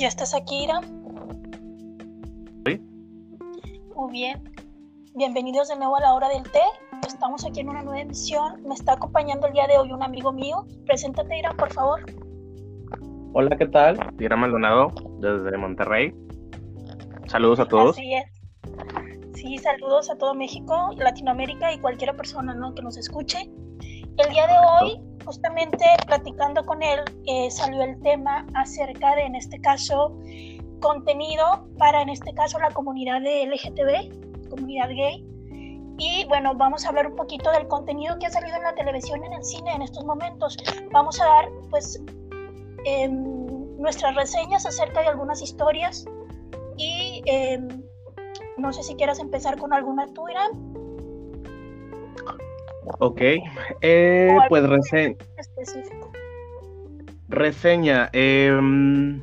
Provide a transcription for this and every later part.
¿Ya estás aquí, Ira? Sí. Muy bien. Bienvenidos de nuevo a la hora del té. Estamos aquí en una nueva emisión. Me está acompañando el día de hoy un amigo mío. Preséntate, Ira, por favor. Hola, ¿qué tal? Ira Maldonado, desde Monterrey. Saludos a todos. Así es. Sí, saludos a todo México, Latinoamérica y cualquier persona ¿no? que nos escuche. El día de hoy, justamente platicando con él, eh, salió el tema acerca de, en este caso, contenido para, en este caso, la comunidad de LGTB, comunidad gay. Y bueno, vamos a hablar un poquito del contenido que ha salido en la televisión, en el cine en estos momentos. Vamos a dar, pues, em, nuestras reseñas acerca de algunas historias y em, no sé si quieras empezar con alguna tuya. Ok, eh, pues reseña. Reseña. Em,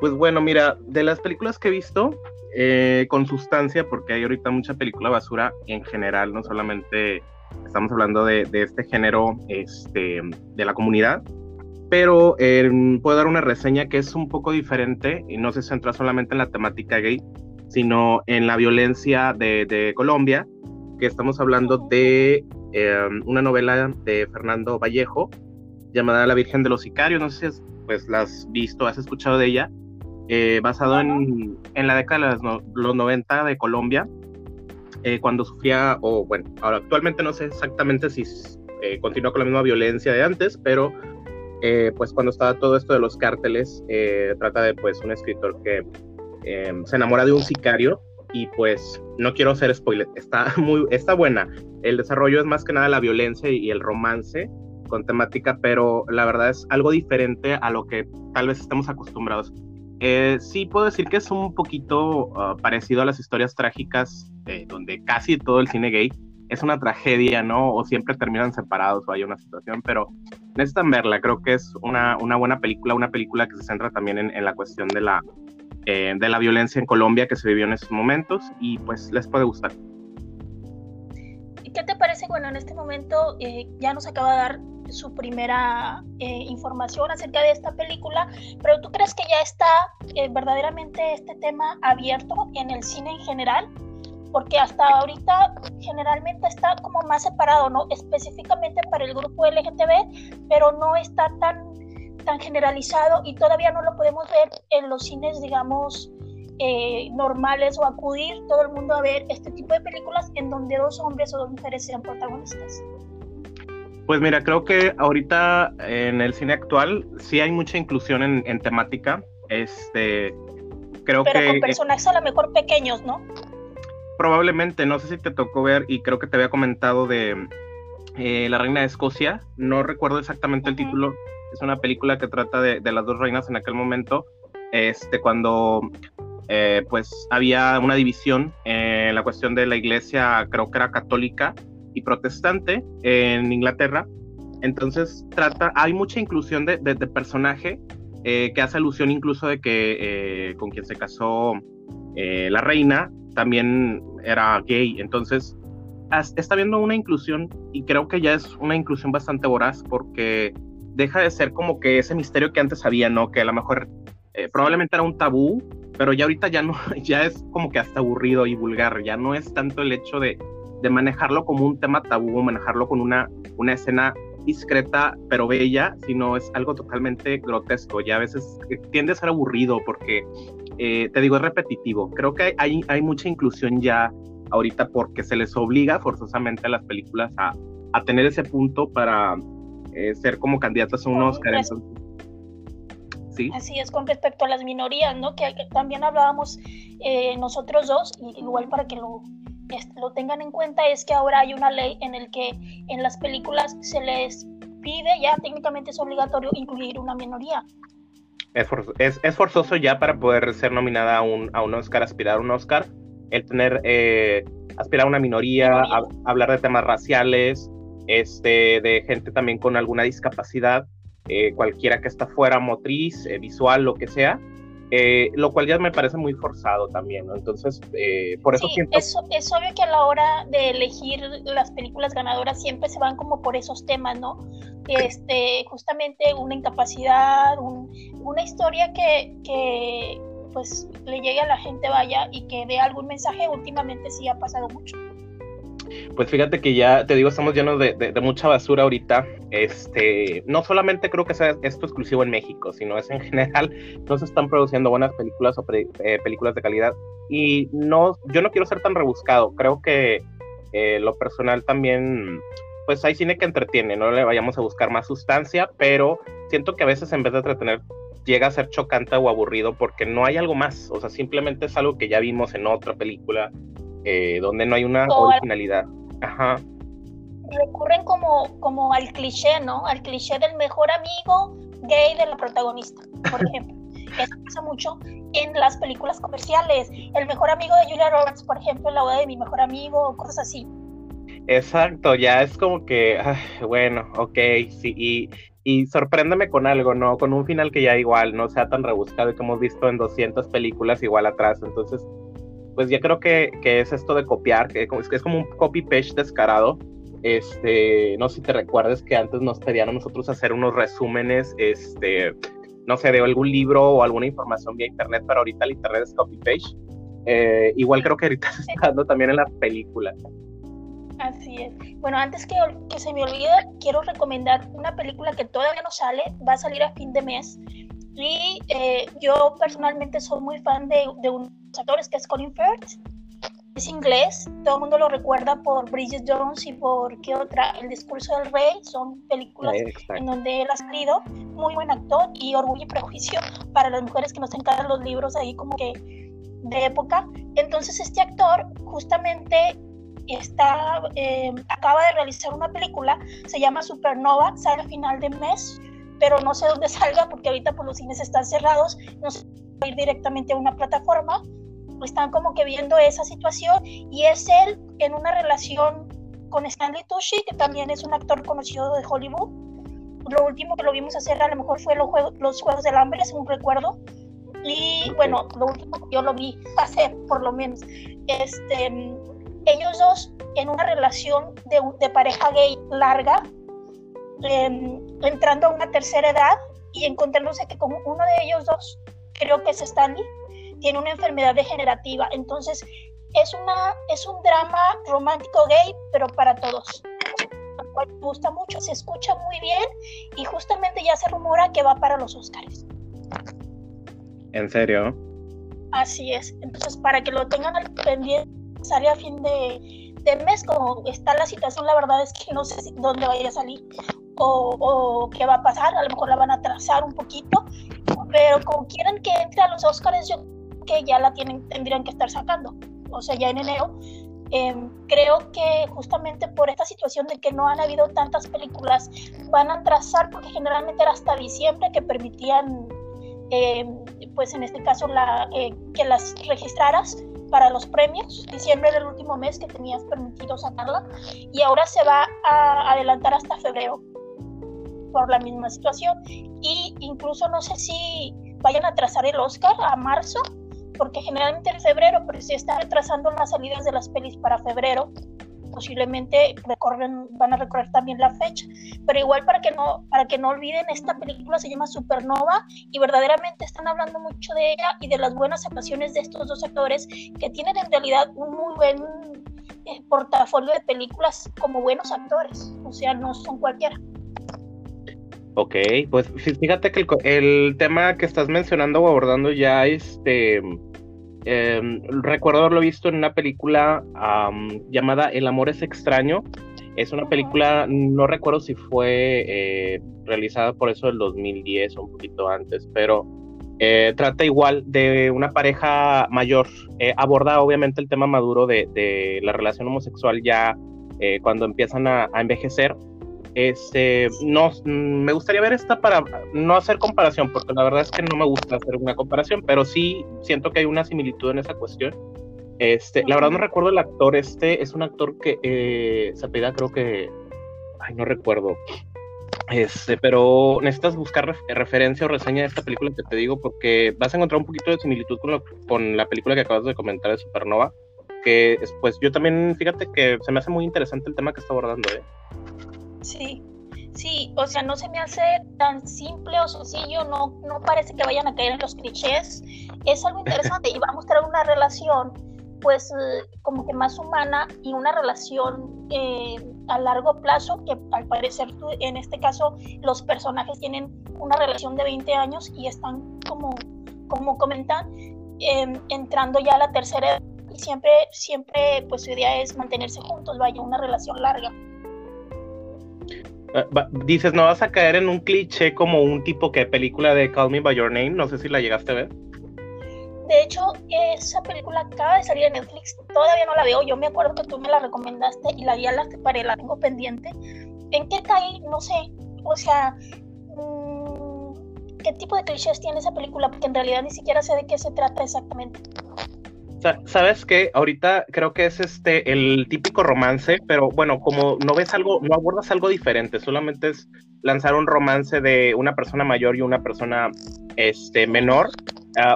pues bueno, mira, de las películas que he visto, eh, con sustancia, porque hay ahorita mucha película basura en general, no solamente estamos hablando de, este género este, de la comunidad, pero em, puedo dar una reseña que es un poco diferente y no se centra solamente en la temática gay, sino en la violencia de, Colombia, que estamos hablando de em, una novela de Fernando Vallejo llamada La Virgen de los Sicarios, no sé si pues, la has visto, has escuchado de ella, eh, basado en, la década de los, 90 de Colombia, eh, cuando sufría, o bueno, ahora actualmente no sé exactamente si eh, continúa con la misma violencia de antes, pero pues cuando estaba todo esto de los cárteles, trata de pues un escritor que Em, se enamora de un sicario y pues no quiero hacer spoiler, está muy, está buena. El desarrollo es más que nada la violencia y el romance con temática, pero la verdad es algo diferente a lo que tal vez estemos acostumbrados. Eh, sí puedo decir que es un poquito uh, parecido a las historias trágicas, donde casi todo el cine gay es una tragedia, ¿no? O siempre terminan separados o hay una situación, pero necesitan verla. Creo que es una, una buena película, una película que se centra también en la cuestión de la, eh, de la violencia en Colombia que se vivió en esos momentos y pues les puede gustar. ¿Y qué te parece? Bueno, en este momento eh, ya nos acaba de dar su primera eh, información acerca de esta película, pero ¿tú crees que ya está verdaderamente este tema abierto en el cine en general? Porque hasta ahorita generalmente está como más separado, ¿no? Específicamente para el grupo LGTB, pero no está tan tan generalizado y todavía no lo podemos ver en los cines, digamos, eh, normales o acudir todo el mundo a ver este tipo de películas en donde dos hombres o dos mujeres sean protagonistas. Pues mira, creo que ahorita en el cine actual sí hay mucha inclusión en, temática. Este, creo Pero que con personajes a lo mejor pequeños, ¿no? Probablemente, no sé si te tocó ver y creo que te había comentado de eh, La Reina de Escocia. No recuerdo exactamente el título, es una película que trata de, las dos reinas en aquel momento, este, cuando eh, pues había una división en la cuestión de la iglesia, creo que era católica y protestante en Inglaterra. Entonces trata, hay mucha inclusión de, personaje eh, que hace alusión incluso de que eh, con quien se casó la reina también era gay. Entonces está viendo una inclusión y creo que ya es una inclusión bastante voraz porque deja de ser como que ese misterio que antes había, ¿no? Que a lo mejor eh, probablemente era un tabú, pero ya ahorita ya no, ya es como que hasta aburrido y vulgar, ya no es tanto el hecho de, de manejarlo como un tema tabú, manejarlo con una, una escena discreta pero bella, sino es algo totalmente grotesco, ya a veces tiende a ser aburrido porque, eh, te digo, es repetitivo. Creo que hay, hay mucha inclusión ya ahorita porque se les obliga forzosamente a las películas a, a tener ese punto para, eh, ser como candidatas a un Oscar. ¿Sí? Así es, con respecto a las minorías, ¿no? Que, también hablábamos eh, nosotros dos, y igual para que lo, lo tengan en cuenta, es que ahora hay una ley en el que en las películas se les pide, ya técnicamente es obligatorio incluir una minoría. Es, es, forzoso ya para poder ser nominada a un, a un Oscar, aspirar a un Oscar, el tener, eh, aspirar a una minoría, hablar de temas raciales, este, de gente también con alguna discapacidad, eh, cualquiera que está fuera, motriz, eh, visual, lo que sea. eh, lo cual ya me parece muy forzado también, ¿no? Entonces, por eso sí, siento... Es, es obvio que a la hora de elegir las películas ganadoras siempre se van como por esos temas, ¿no? Este, justamente una incapacidad, una historia que, que pues le llegue a la gente, vaya, y que dé algún mensaje, últimamente sí ha pasado mucho. Pues fíjate que ya, te digo, estamos llenos de, mucha basura ahorita. Este, no solamente creo que sea esto exclusivo en México, sino es en general, no se están produciendo buenas películas o eh, películas de calidad. Y no, yo no quiero ser tan rebuscado. Creo que eh, lo personal también, pues hay cine que entretiene, no le vayamos a buscar más sustancia, pero siento que a veces en vez de entretener llega a ser chocante o aburrido porque no hay algo más, o sea, simplemente es algo que ya vimos en otra película eh, donde no hay una originalidad. Ajá. Recurren como, como al cliché, ¿no? Al cliché del mejor amigo gay de la protagonista, por ejemplo. Eso pasa mucho en las películas comerciales. El mejor amigo de Julia Roberts, por ejemplo, la boda de mi mejor amigo, o cosas así. Exacto, ya es como que, bueno, ok, sí, y, y sorpréndeme con algo, ¿no? Con un final que ya igual no sea tan rebuscado que hemos visto en 200 películas igual atrás. Entonces, pues ya creo que, que es esto de copiar, que es, como un copy-paste descarado. Este, no sé si te recuerdes que antes nos pedían a nosotros hacer unos resúmenes, este, no sé, de algún libro o alguna información vía internet, pero ahorita el internet es copy-paste. Eh, igual creo que ahorita se está dando también en las películas. Así es. Bueno, antes que, que se me olvide, quiero recomendar una película que todavía no sale, va a salir a fin de mes. Y eh, yo personalmente soy muy fan de, de unos actores que es Colin Firth. Es inglés, todo el mundo lo recuerda por Bridget Jones y por qué otra, El discurso del rey, son películas en donde él ha salido, muy buen actor y orgullo y prejuicio para las mujeres que nos encantan los libros ahí como que de época. Entonces este actor justamente está, eh, acaba de realizar una película, se llama Supernova, sale a final de mes, pero no sé dónde salga porque ahorita por los cines están cerrados, no sé ir directamente a una plataforma, están como que viendo esa situación y es él en una relación con Stanley Tucci, que también es un actor conocido de Hollywood. Lo último que lo vimos hacer a lo mejor fue los Juegos, los juegos del Hambre, según recuerdo. Y bueno, lo último que yo lo vi hacer, por lo menos. Este, ellos dos en una relación de, de pareja gay larga, em, entrando a una tercera edad y encontrándose que como uno de ellos dos, creo que es Stanley, tiene una enfermedad degenerativa. Entonces, es, una, es un drama romántico gay, pero para todos. me gusta mucho, se escucha muy bien y justamente ya se rumora que va para los Oscars. ¿En serio? Así es. Entonces, para que lo tengan al pendiente sale a fin de, mes, como está la situación, la verdad es que no sé dónde vaya a salir o, qué va a pasar, a lo mejor la van a trazar un poquito, pero como quieren que entre a los Oscars, yo que ya la tienen, tendrían que estar sacando, o sea, ya en enero. Em, creo que justamente por esta situación de que no han habido tantas películas, van a trazar, porque generalmente era hasta diciembre que permitían, em, pues en este caso, la, eh, que las registraras para los premios. Diciembre era el último mes que tenías permitido sacarla y ahora se va a adelantar hasta febrero por la misma situación. Y incluso no sé si vayan a trazar el Oscar a marzo, porque generalmente en febrero, pero si están retrasando las salidas de las pelis para febrero, posiblemente recorren, van a recorrer también la fecha. Pero igual para que no, para que no olviden, esta película se llama Supernova y verdaderamente están hablando mucho de ella y de las buenas actuaciones de estos dos actores que tienen en realidad un muy buen eh, portafolio de películas como buenos actores. O sea, no son cualquiera. Ok, pues fíjate que el, el tema que estás mencionando o abordando ya este Em, recuerdo haberlo visto en una película llamada El amor es extraño. Es una película, no recuerdo si fue eh, realizada por eso del 2010 o un poquito antes, pero eh, trata igual de una pareja mayor. Eh, aborda obviamente el tema maduro de, la relación homosexual ya cuando empiezan a envejecer este, no, me gustaría ver esta para no hacer comparación, porque la verdad es que no me gusta hacer una comparación, pero sí siento que hay una similitud en esa cuestión. Este, la verdad no recuerdo el actor, este es un actor que eh, se apellida creo que, ay, no recuerdo. Este, pero necesitas buscar referencia o reseña de esta película que te digo, porque vas a encontrar un poquito de similitud con, con la película que acabas de comentar de Supernova, que pues yo también, fíjate que se me hace muy interesante el tema que está abordando, ¿eh? Sí, sí, o sea, no se me hace tan simple o sencillo, no, no parece que vayan a caer en los clichés, es algo interesante y va a mostrar una relación pues eh, como que más humana y una relación eh, a largo plazo que al parecer en este caso los personajes tienen una relación de 20 años y están como, como comentan em, entrando ya a la tercera edad y siempre, siempre pues su idea es mantenerse juntos, vaya, una relación larga. Ah, dices, no vas a caer en un cliché como un tipo que película de Call Me By Your Name, no sé si la llegaste a ver. De hecho, esa película acaba de salir en Netflix, todavía no la veo, yo me acuerdo que tú me la recomendaste y la ya la separé, la tengo pendiente. ¿En qué caí? No sé, o sea, mm, ¿qué tipo de clichés tiene esa película? Porque en realidad ni siquiera sé de qué se trata exactamente. ¿Sabes qué? Ahorita creo que es este el típico romance, pero bueno, como no ves algo, no abordas algo diferente, solamente es lanzar un romance de una persona mayor y una persona este menor,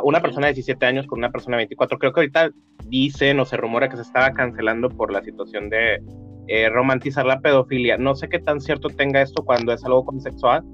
una persona de 17 años con una persona de 24. Creo que ahorita dicen o se rumora que se estaba cancelando por la situación de eh, romantizar la pedofilia. No sé qué tan cierto tenga esto cuando es algo consexual,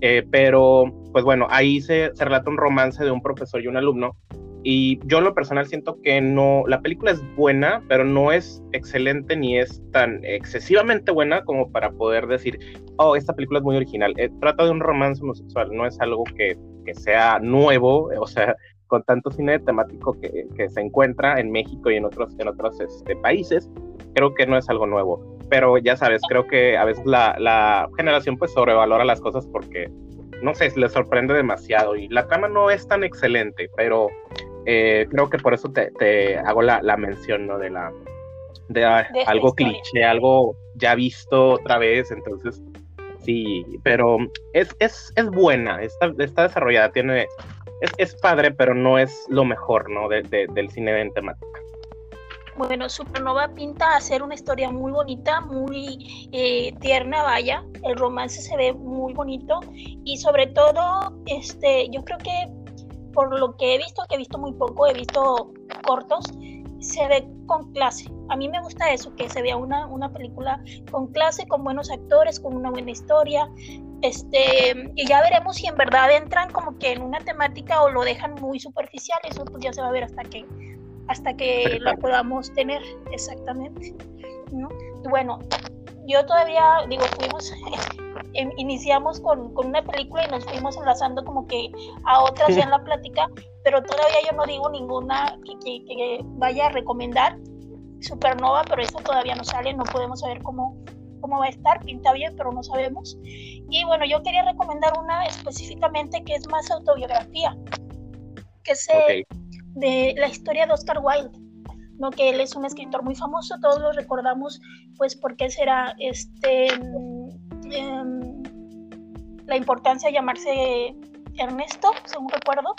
eh, pero pues bueno, ahí se relata un romance de un profesor y un alumno y yo lo personal siento que no, la película es buena, pero no es excelente ni es tan excesivamente buena como para poder decir, oh, esta película es muy original. Eh, trata de un romance homosexual, no es algo que, que sea nuevo, o sea, con tanto cine temático que, que, se encuentra en México y en otros, en otros este, países, creo que no es algo nuevo. Pero ya sabes, creo que a veces la, la generación pues sobrevalora las cosas porque no sé, le sorprende demasiado y la trama no es tan excelente, pero eh, creo que por eso te, hago la, mención, ¿no? De la de, algo cliché, algo ya visto otra vez, entonces sí, pero es, es, es buena, está, está desarrollada, tiene, es, es, padre, pero no es lo mejor, ¿no? De, del cine en temática. Bueno, Supernova pinta a ser una historia muy bonita, muy eh, tierna, vaya. El romance se ve muy bonito y sobre todo, este, yo creo que por lo que he visto, que he visto muy poco, he visto cortos, se ve con clase. A mí me gusta eso, que se vea una, una película con clase, con buenos actores, con una buena historia. Este, y ya veremos si en verdad entran como que en una temática o lo dejan muy superficial. Eso pues ya se va a ver hasta que, hasta que la podamos tener exactamente. ¿no? Bueno, yo todavía, digo, fuimos, em, iniciamos con, una película y nos fuimos enlazando como que a otras ya en la plática, pero todavía yo no digo ninguna que, vaya a recomendar. Supernova, pero esta todavía no sale, no podemos saber cómo, cómo va a estar, pinta bien, pero no sabemos. Y bueno, yo quería recomendar una específicamente que es más autobiografía, que es eh, de la historia de Oscar Wilde que él es un escritor muy famoso, todos lo recordamos pues porque será este em, la importancia de llamarse Ernesto, según recuerdo,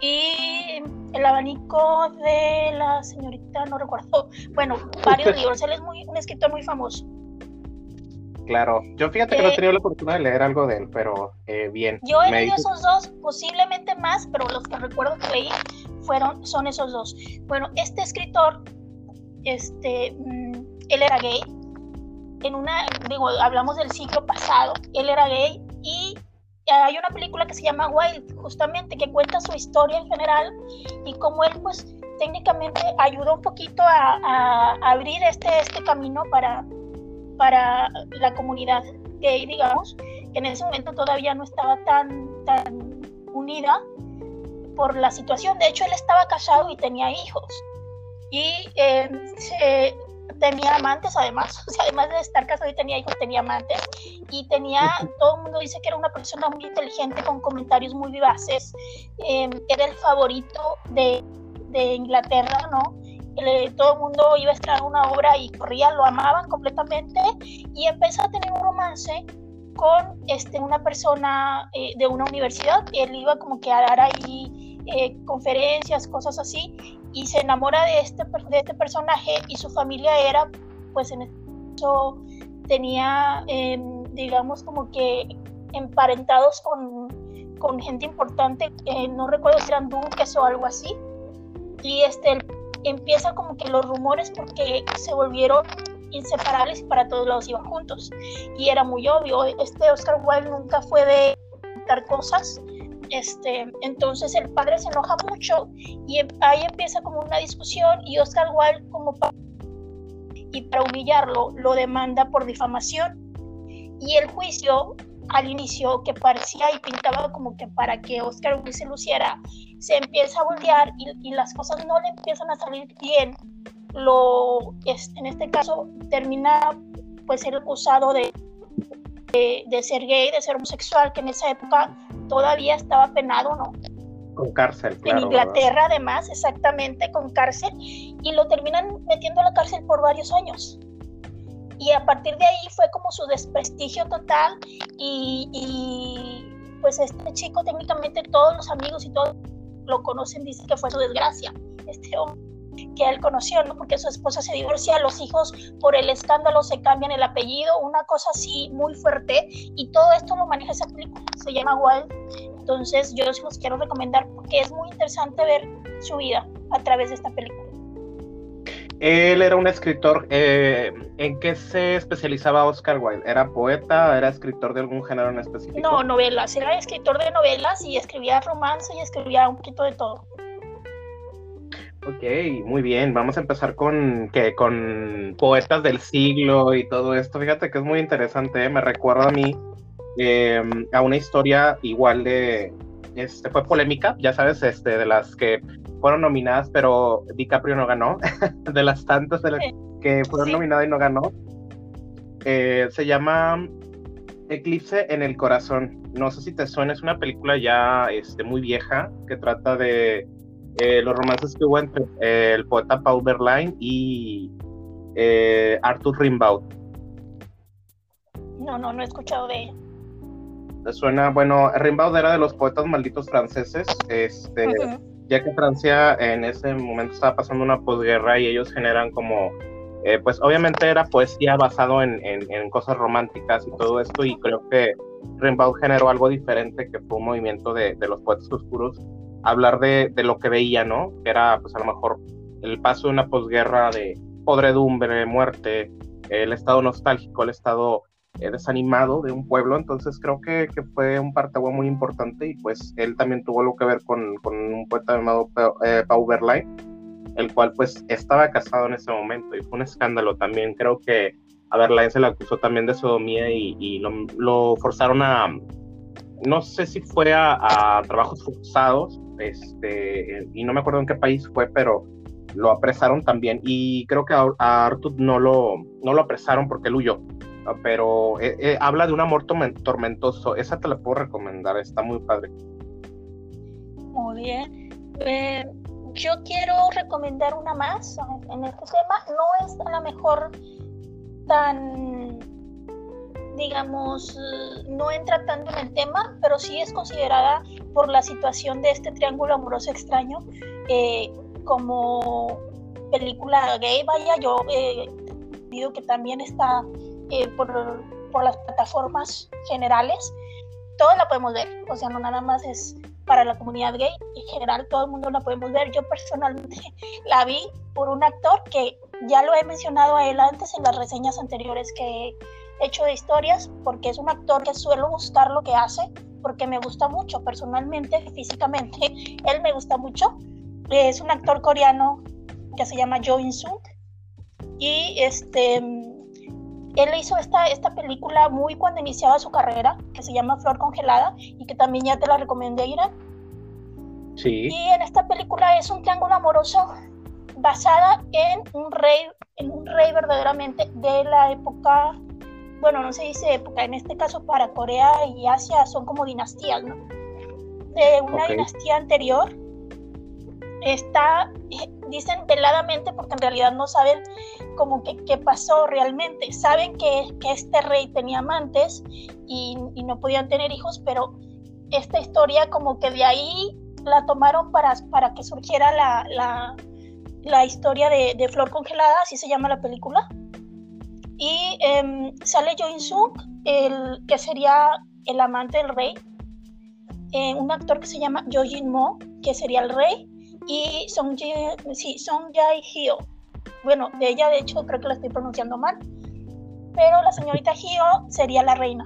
y el abanico de la señorita, no recuerdo, bueno, varios libros, él es muy, un escritor muy famoso. Claro, yo fíjate que no he eh, tenido la oportunidad de leer algo de él, pero eh, bien. Yo he leído esos dos, posiblemente más, pero los que recuerdo que leí fueron, son esos dos. Bueno, este escritor, este, mm, él era gay. En una, digo, hablamos del siglo pasado, él era gay y hay una película que se llama Wild, justamente, que cuenta su historia en general y cómo él, pues, técnicamente ayudó un poquito a, a abrir este, este camino para para la comunidad gay, digamos, que en ese momento todavía no estaba tan, tan unida por la situación. De hecho, él estaba casado y tenía hijos. Y eh, tenía amantes además, o sea, además de estar casado y tenía hijos, tenía amantes. Y tenía, todo el mundo dice que era una persona muy inteligente, con comentarios muy vivaces. Eh, era el favorito de, de Inglaterra, ¿no? todo el mundo iba a estrenar una obra y corría, lo amaban completamente y empezó a tener un romance con este, una persona eh, de una universidad, él iba como que a dar ahí eh, conferencias, cosas así, y se enamora de este, de este personaje y su familia era, pues en eso, tenía, em, digamos, como que emparentados con, con gente importante, eh, no recuerdo si eran duques o algo así, y este, empieza como que los rumores porque se volvieron inseparables y para todos lados iban juntos. Y era muy obvio, este Oscar Wilde nunca fue de dar cosas, este, entonces el padre se enoja mucho y em, ahí empieza como una discusión y Oscar Wilde como y para humillarlo lo demanda por difamación. Y el juicio al inicio que parecía y pintaba como que para que Oscar Wilde se luciera se empieza a voltear y, y las cosas no le empiezan a salir bien. Lo en este caso termina pues ser acusado de, de, ser gay, de ser homosexual, que en esa época todavía estaba penado, ¿no? Con cárcel. en Inglaterra además, exactamente, con cárcel, y lo terminan metiendo a la cárcel por varios años. Y a partir de ahí fue como su desprestigio total y, y pues este chico técnicamente todos los amigos y todos lo conocen, dicen que fue su desgracia. Este hombre que él conoció, ¿no? Porque su esposa se divorcia, los hijos por el escándalo se cambian el apellido, una cosa así muy fuerte, y todo esto lo maneja esa película, se llama Wild. Entonces yo se los quiero recomendar porque es muy interesante ver su vida a través de esta película. Él era un escritor. Eh, ¿En qué se especializaba Oscar Wilde? ¿Era poeta? ¿Era escritor de algún género en específico? No, novelas. Era escritor de novelas y escribía romance y escribía un poquito de todo. Ok, muy bien. Vamos a empezar con que con poetas del siglo y todo esto. Fíjate que es muy interesante. ¿eh? Me recuerda a mí em, a una historia igual de, este, fue polémica, ya sabes, este, de las que fueron nominadas, pero DiCaprio no ganó, de las tantas de las que fueron nominadas y no ganó. Eh, se llama Eclipse en el corazón. No sé si te suena, es una película ya este, muy vieja que trata de eh, los romances que hubo entre eh, el poeta Paul Verlaine y eh, Arthur Rimbaud. No, no, no he escuchado de ella. Suena, bueno, Rimbaud era de los poetas malditos franceses, este, ya que Francia en ese momento estaba pasando una posguerra y ellos generan como, pues obviamente era poesía basado en, cosas románticas y todo esto y creo que Rimbaud generó algo diferente que fue un movimiento de, de los poetas oscuros hablar de, lo que veía, ¿no? Que era, pues a lo mejor, el paso de una posguerra de podredumbre, muerte, el estado nostálgico, el estado eh, desanimado de un pueblo. Entonces creo que, fue un parteaguas muy importante y pues él también tuvo algo que ver con, un poeta llamado eh, Pau Verlaine, el cual pues estaba casado en ese momento y fue un escándalo también. Creo que a Verlaine se le acusó también de sodomía y, lo, forzaron a, no sé si fue a trabajos forzados este, y no me acuerdo en qué país fue, pero lo apresaron también y creo que a, Arthur no lo, no lo apresaron porque él huyó, pero eh, eh, habla de un amor tormentoso, esa te la puedo recomendar, está muy padre. Muy bien. Eh, yo quiero recomendar una más en este tema, no es a lo mejor tan digamos, no entra tanto en el tema, pero sí es considerada por la situación de este triángulo amoroso extraño eh, como película gay. Vaya, yo eh, digo que también está eh, por, por las plataformas generales. Todos la podemos ver, o sea, no nada más es para la comunidad gay, en general todo el mundo la podemos ver. Yo personalmente la vi por un actor que ya lo he mencionado a él antes en las reseñas anteriores que hecho de historias porque es un actor que suelo buscar lo que hace porque me gusta mucho personalmente, físicamente, él me gusta mucho. Es un actor coreano que se llama Jo In Sung y este él hizo esta, esta película muy cuando iniciaba su carrera, que se llama Flor Congelada, y que también ya te la recomendé, Irán. Sí. Y en esta película es un triángulo amoroso basada en un rey, en un rey verdaderamente de la época bueno, no se dice época, en este caso para Corea y Asia son como dinastías, ¿no? De una dinastía anterior está, dicen veladamente porque en realidad no saben como que qué pasó realmente. Saben que, que este rey tenía amantes y, y, no podían tener hijos, pero esta historia como que de ahí la tomaron para, para que surgiera la, la, la historia de, de Flor Congelada, así se llama la película Y em, sale Jo In-sung, el, que sería el amante del rey, eh, un actor que se llama Jo Jin-mo, que sería el rey, y Song, sí, Song Jae-hyo. Bueno, de ella de hecho creo que la estoy pronunciando mal, pero la señorita Hyo sería la reina.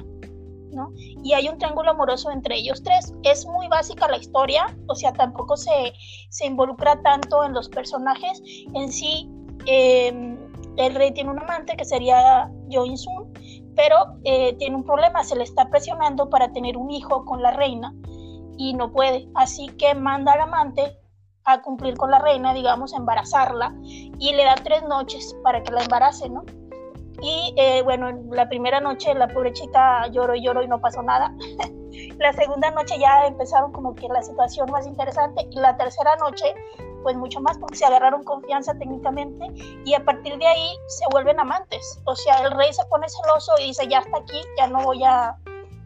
¿no? Y hay un triángulo amoroso entre ellos tres. Es muy básica la historia, o sea, tampoco se, se involucra tanto en los personajes. En sí, em, el rey tiene un amante que sería Jo In-sun, pero eh, tiene un problema, se le está presionando para tener un hijo con la reina y no puede. Así que manda al amante a cumplir con la reina, digamos, embarazarla, y le da tres noches para que la embarace, ¿no? Y eh, bueno, la primera noche la pobre chica lloró y lloró y no pasó nada. la segunda noche ya empezaron como que la situación más interesante y la tercera noche pues mucho más porque se agarraron confianza técnicamente y a partir de ahí se vuelven amantes. O sea, el rey se pone celoso y dice, ya está aquí, ya no voy a,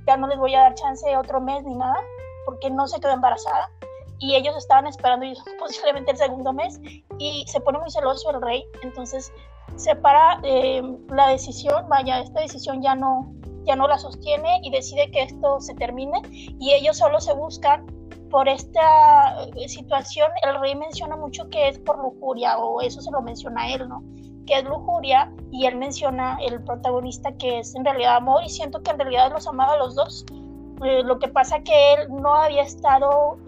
ya no les voy a dar chance otro mes ni nada porque no se quedó embarazada y ellos estaban esperando posiblemente el segundo mes y se pone muy celoso el rey, entonces separa eh, la decisión, vaya, esta decisión ya no, ya no la sostiene y decide que esto se termine y ellos solo se buscan por esta eh, situación, el rey menciona mucho que es por lujuria o eso se lo menciona él, ¿no? Que es lujuria y él menciona el protagonista que es en realidad amor y siento que en realidad los amaba a los dos. Eh, lo que pasa que él no había estado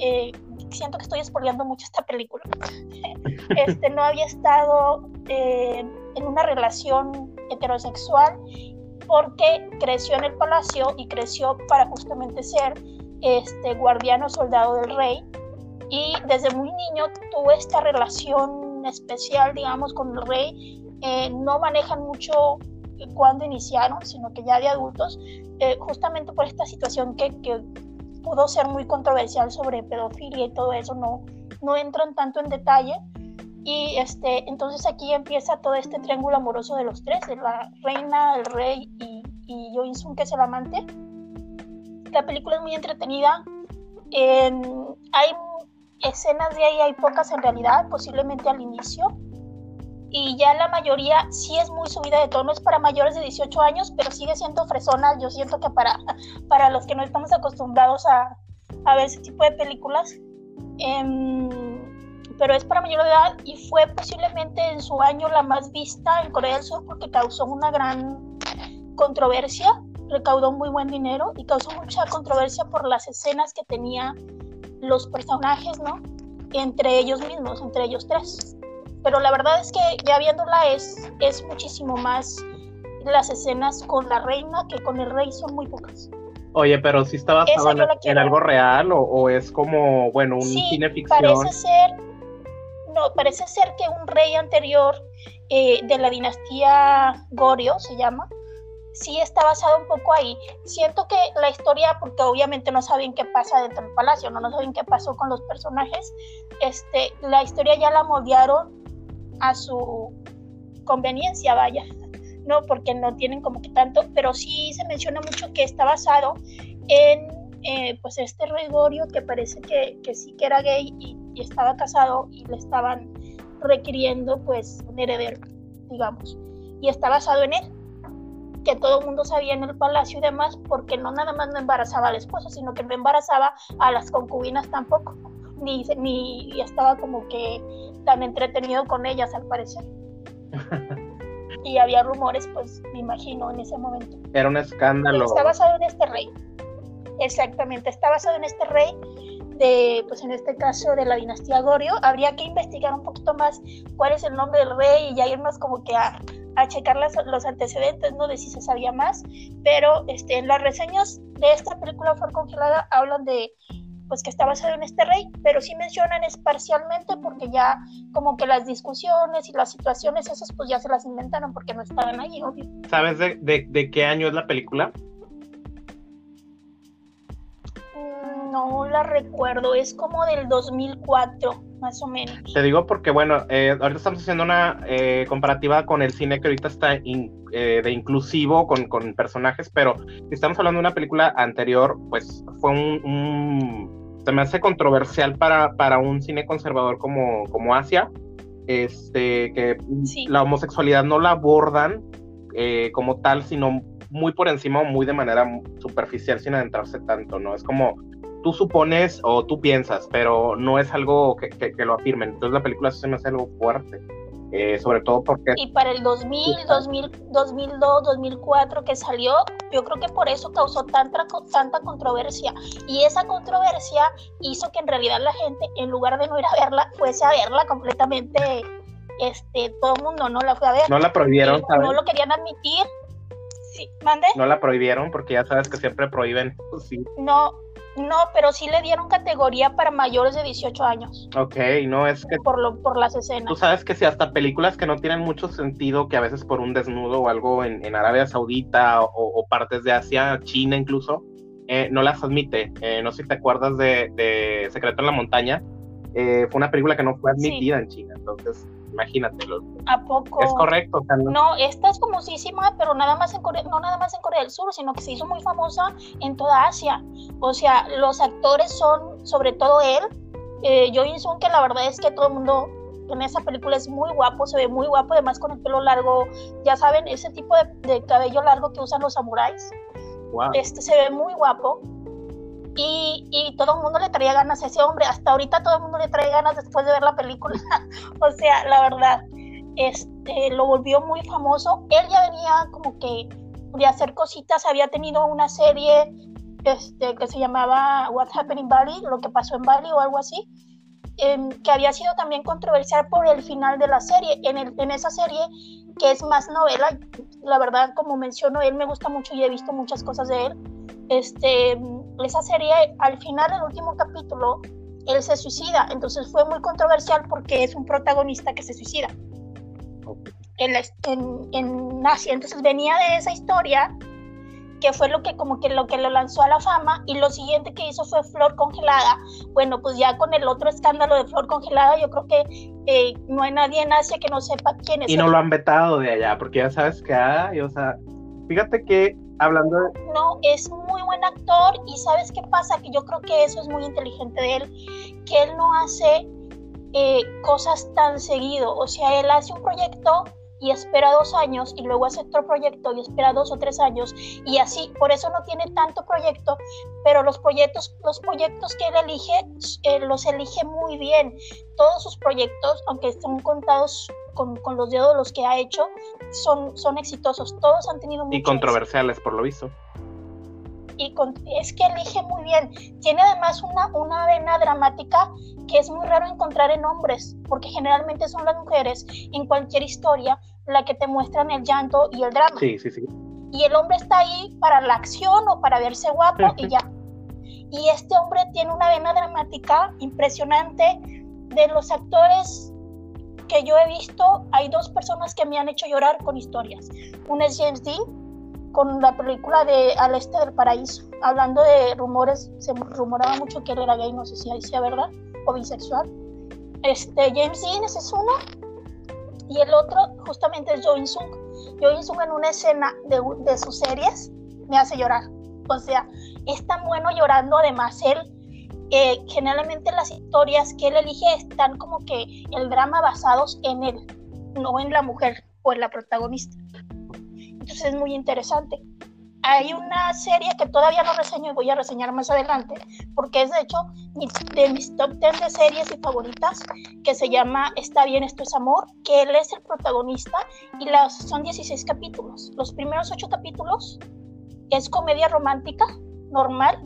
siento que estoy spoileando mucho esta película. este, no había estado eh, en una relación heterosexual porque creció en el palacio y creció para justamente ser este guardiano soldado del rey y desde muy niño tuvo esta relación especial digamos con el rey eh, no manejan mucho cuando iniciaron sino que ya de adultos eh, justamente por esta situación que, que pudo ser muy controversial sobre pedofilia y todo eso, no, no entran tanto en detalle. Y este, entonces aquí empieza todo este triángulo amoroso de los tres, de la reina, el rey y, y Yo In-sung, que es el amante. La película es muy entretenida. hay escenas de ahí, hay pocas en realidad, posiblemente al inicio. Y ya la mayoría sí es muy subida de tono, es para mayores de 18 años, pero sigue siendo fresona, yo siento que para, para los que no estamos acostumbrados a, a ver ese tipo de películas, em, pero es para mayor edad y fue posiblemente en su año la más vista en Corea del Sur porque causó una gran controversia, recaudó muy buen dinero y causó mucha controversia por las escenas que tenía los personajes, ¿no? Entre ellos mismos, entre ellos tres pero la verdad es que ya viéndola es, es muchísimo más las escenas con la reina que con el rey son muy pocas. Oye, pero si está basado en, algo real o, es como, bueno, un sí, cine ficción. Parece ser, no, parece ser que un rey anterior eh, de la dinastía Goryeo se llama, sí está basado un poco ahí. Siento que la historia, porque obviamente no saben qué pasa dentro del palacio, no, no saben qué pasó con los personajes, este, la historia ya la moldearon a su conveniencia, vaya, ¿no? Porque no tienen como que tanto, pero sí se menciona mucho que está basado en, eh, pues, este Regorio que parece que, que, sí que era gay y, estaba casado y le estaban requiriendo, pues, un heredero, digamos. Y está basado en él, que todo el mundo sabía en el palacio y demás, porque no nada más no embarazaba al esposo, sino que no embarazaba a las concubinas tampoco, ni, ni estaba como que tan entretenido con ellas al parecer. y había rumores, pues me imagino, en ese momento. Era un escándalo. Está basado en este rey. Exactamente, está basado en este rey de, pues en este caso de la dinastía Gorio. Habría que investigar un poquito más cuál es el nombre del rey y ya irnos como que a, a checar los antecedentes, ¿no? De si se sabía más. Pero este, en las reseñas de esta película fue congelada hablan de pues que está basado en este rey, pero sí mencionan es parcialmente porque ya como que las discusiones y las situaciones esas pues ya se las inventaron porque no estaban ahí, obvio. ¿Sabes de, de, qué año es la película? No la recuerdo, es como del 2004, más o menos. Te digo porque, bueno, eh, ahorita estamos haciendo una eh, comparativa con el cine que ahorita está eh, de inclusivo con, con, personajes, pero si estamos hablando de una película anterior, pues fue un se me hace controversial para, para un cine conservador como, como Asia, este, que la homosexualidad no la abordan eh, como tal, sino muy por encima o muy de manera superficial sin adentrarse tanto, ¿no? Es como tú supones o tú piensas, pero no es algo que, que, lo afirmen. Entonces la película se me hace algo fuerte. Eh, sobre todo porque... Y para el 2000, 2000, 2002, 2004 que salió, yo creo que por eso causó tanta, tanta controversia. Y esa controversia hizo que en realidad la gente, en lugar de no ir a verla, fuese a verla completamente, este, todo el mundo no la fue a ver. No la prohibieron, No lo querían admitir. Sí, mande. No la prohibieron porque ya sabes que siempre prohíben. Sí. No, no, pero sí le dieron categoría para mayores de 18 años. Ok, no es que... Por, lo, por las escenas. Tú sabes que si hasta películas que no tienen mucho sentido, que a veces por un desnudo o algo en, Arabia Saudita o, partes de Asia, China incluso, eh, no las admite. Eh, no sé si te acuerdas de, Secreto en la Montaña. Eh, fue una película que no fue admitida en China, entonces imagínatelo. ¿A poco? Es correcto. no... esta es famosísima, pero nada más en Corea, no nada más en Corea del Sur, sino que se hizo muy famosa en toda Asia. O sea, los actores son, sobre todo él, eh, In Sung, que la verdad es que todo el mundo en esa película es muy guapo, se ve muy guapo, además con el pelo largo, ya saben, ese tipo de, cabello largo que usan los samuráis. Este se ve muy guapo. Y, y, todo el mundo le traía ganas a ese hombre. Hasta ahorita todo el mundo le trae ganas después de ver la película. o sea, la verdad, este, lo volvió muy famoso. Él ya venía como que de hacer cositas, había tenido una serie este, que se llamaba What Happened in Bali, lo que pasó en Bali o algo así, em, que había sido también controversial por el final de la serie. En, el, en esa serie, que es más novela, la verdad, como menciono, él me gusta mucho y he visto muchas cosas de él. Este, esa serie, al final, el último capítulo, él se suicida. Entonces fue muy controversial porque es un protagonista que se suicida. En, en, en Asia. Entonces venía de esa historia que fue lo que como que lo que lo lanzó a la fama y lo siguiente que hizo fue Flor Congelada. Bueno, pues ya con el otro escándalo de Flor Congelada, yo creo que eh, no hay nadie en Asia que no sepa quién es. Y no lo han vetado de allá, porque ya sabes que o sea, fíjate que hablando de... No, es muy buen actor y sabes qué pasa, que yo creo que eso es muy inteligente de él, que él no hace eh, cosas tan seguido, o sea, él hace un proyecto y espera dos años y luego hace otro proyecto y espera dos o tres años y así, por eso no tiene tanto proyecto, pero los proyectos, los proyectos que él elige, eh, los elige muy bien. Todos sus proyectos, aunque estén contados con, con, los dedos los que ha hecho, son, son exitosos. Todos han tenido Y controversiales, por lo visto. Y es que elige muy bien. Tiene además una, una vena dramática que es muy raro encontrar en hombres, porque generalmente son las mujeres en cualquier historia la que te muestran el llanto y el drama. Sí, sí, sí. Y el hombre está ahí para la acción o para verse guapo y ya. Y este hombre tiene una vena dramática impresionante. De los actores que yo he visto, hay dos personas que me han hecho llorar con historias. Una es James Dean, con la película de Al Este del Paraíso. Hablando de rumores, se rumoraba mucho que él era gay, no sé si sea verdad o bisexual. Este, James Dean, ese es uno. Y el otro justamente es Jo In-sung. Jo In-sung en una escena de, de sus series me hace llorar. O sea, es tan bueno llorando, además él, eh, generalmente las historias que él elige están como que el drama basados en él, no en la mujer o en la protagonista. Entonces es muy interesante hay una serie que todavía no reseño y voy a reseñar más adelante, porque es de hecho de mis top 10 de series y favoritas, que se llama Está bien, esto es amor, que él es el protagonista y las, son 16 capítulos. Los primeros 8 capítulos es comedia romántica, normal,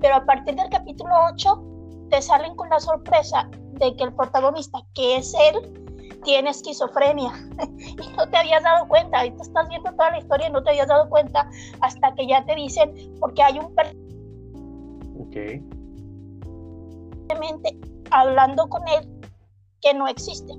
pero a partir del capítulo 8 te salen con la sorpresa de que el protagonista, que es él, tiene esquizofrenia y no te habías dado cuenta, ahorita estás viendo toda la historia y no te habías dado cuenta hasta que ya te dicen, porque hay un okay. hablando con él que no existe.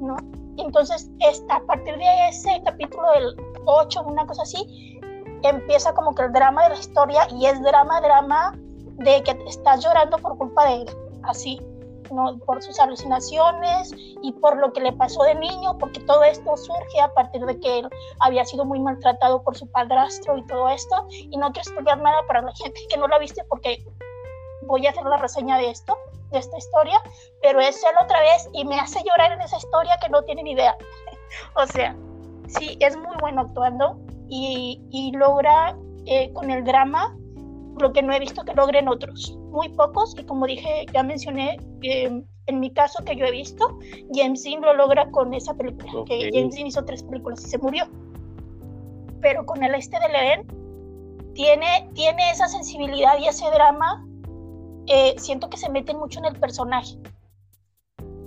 ¿No? Entonces, a partir de ese capítulo del 8, una cosa así, empieza como que el drama de la historia y es drama, drama de que estás llorando por culpa de él, así por sus alucinaciones y por lo que le pasó de niño, porque todo esto surge a partir de que él había sido muy maltratado por su padrastro y todo esto. Y no quiero explicar nada para la gente que no la viste porque voy a hacer la reseña de esto, de esta historia, pero es él otra vez y me hace llorar en esa historia que no tienen idea. o sea, Sí, es muy bueno actuando y, logra eh, con el drama lo que no he visto que logren otros. Muy pocos, y como dije, ya mencioné, em, en mi caso que yo he visto, James Dean lo logra con esa película, que James Dean hizo tres películas y se murió. Pero con el este de Leen, tiene, tiene esa sensibilidad y ese drama, eh, siento que se meten mucho en el personaje.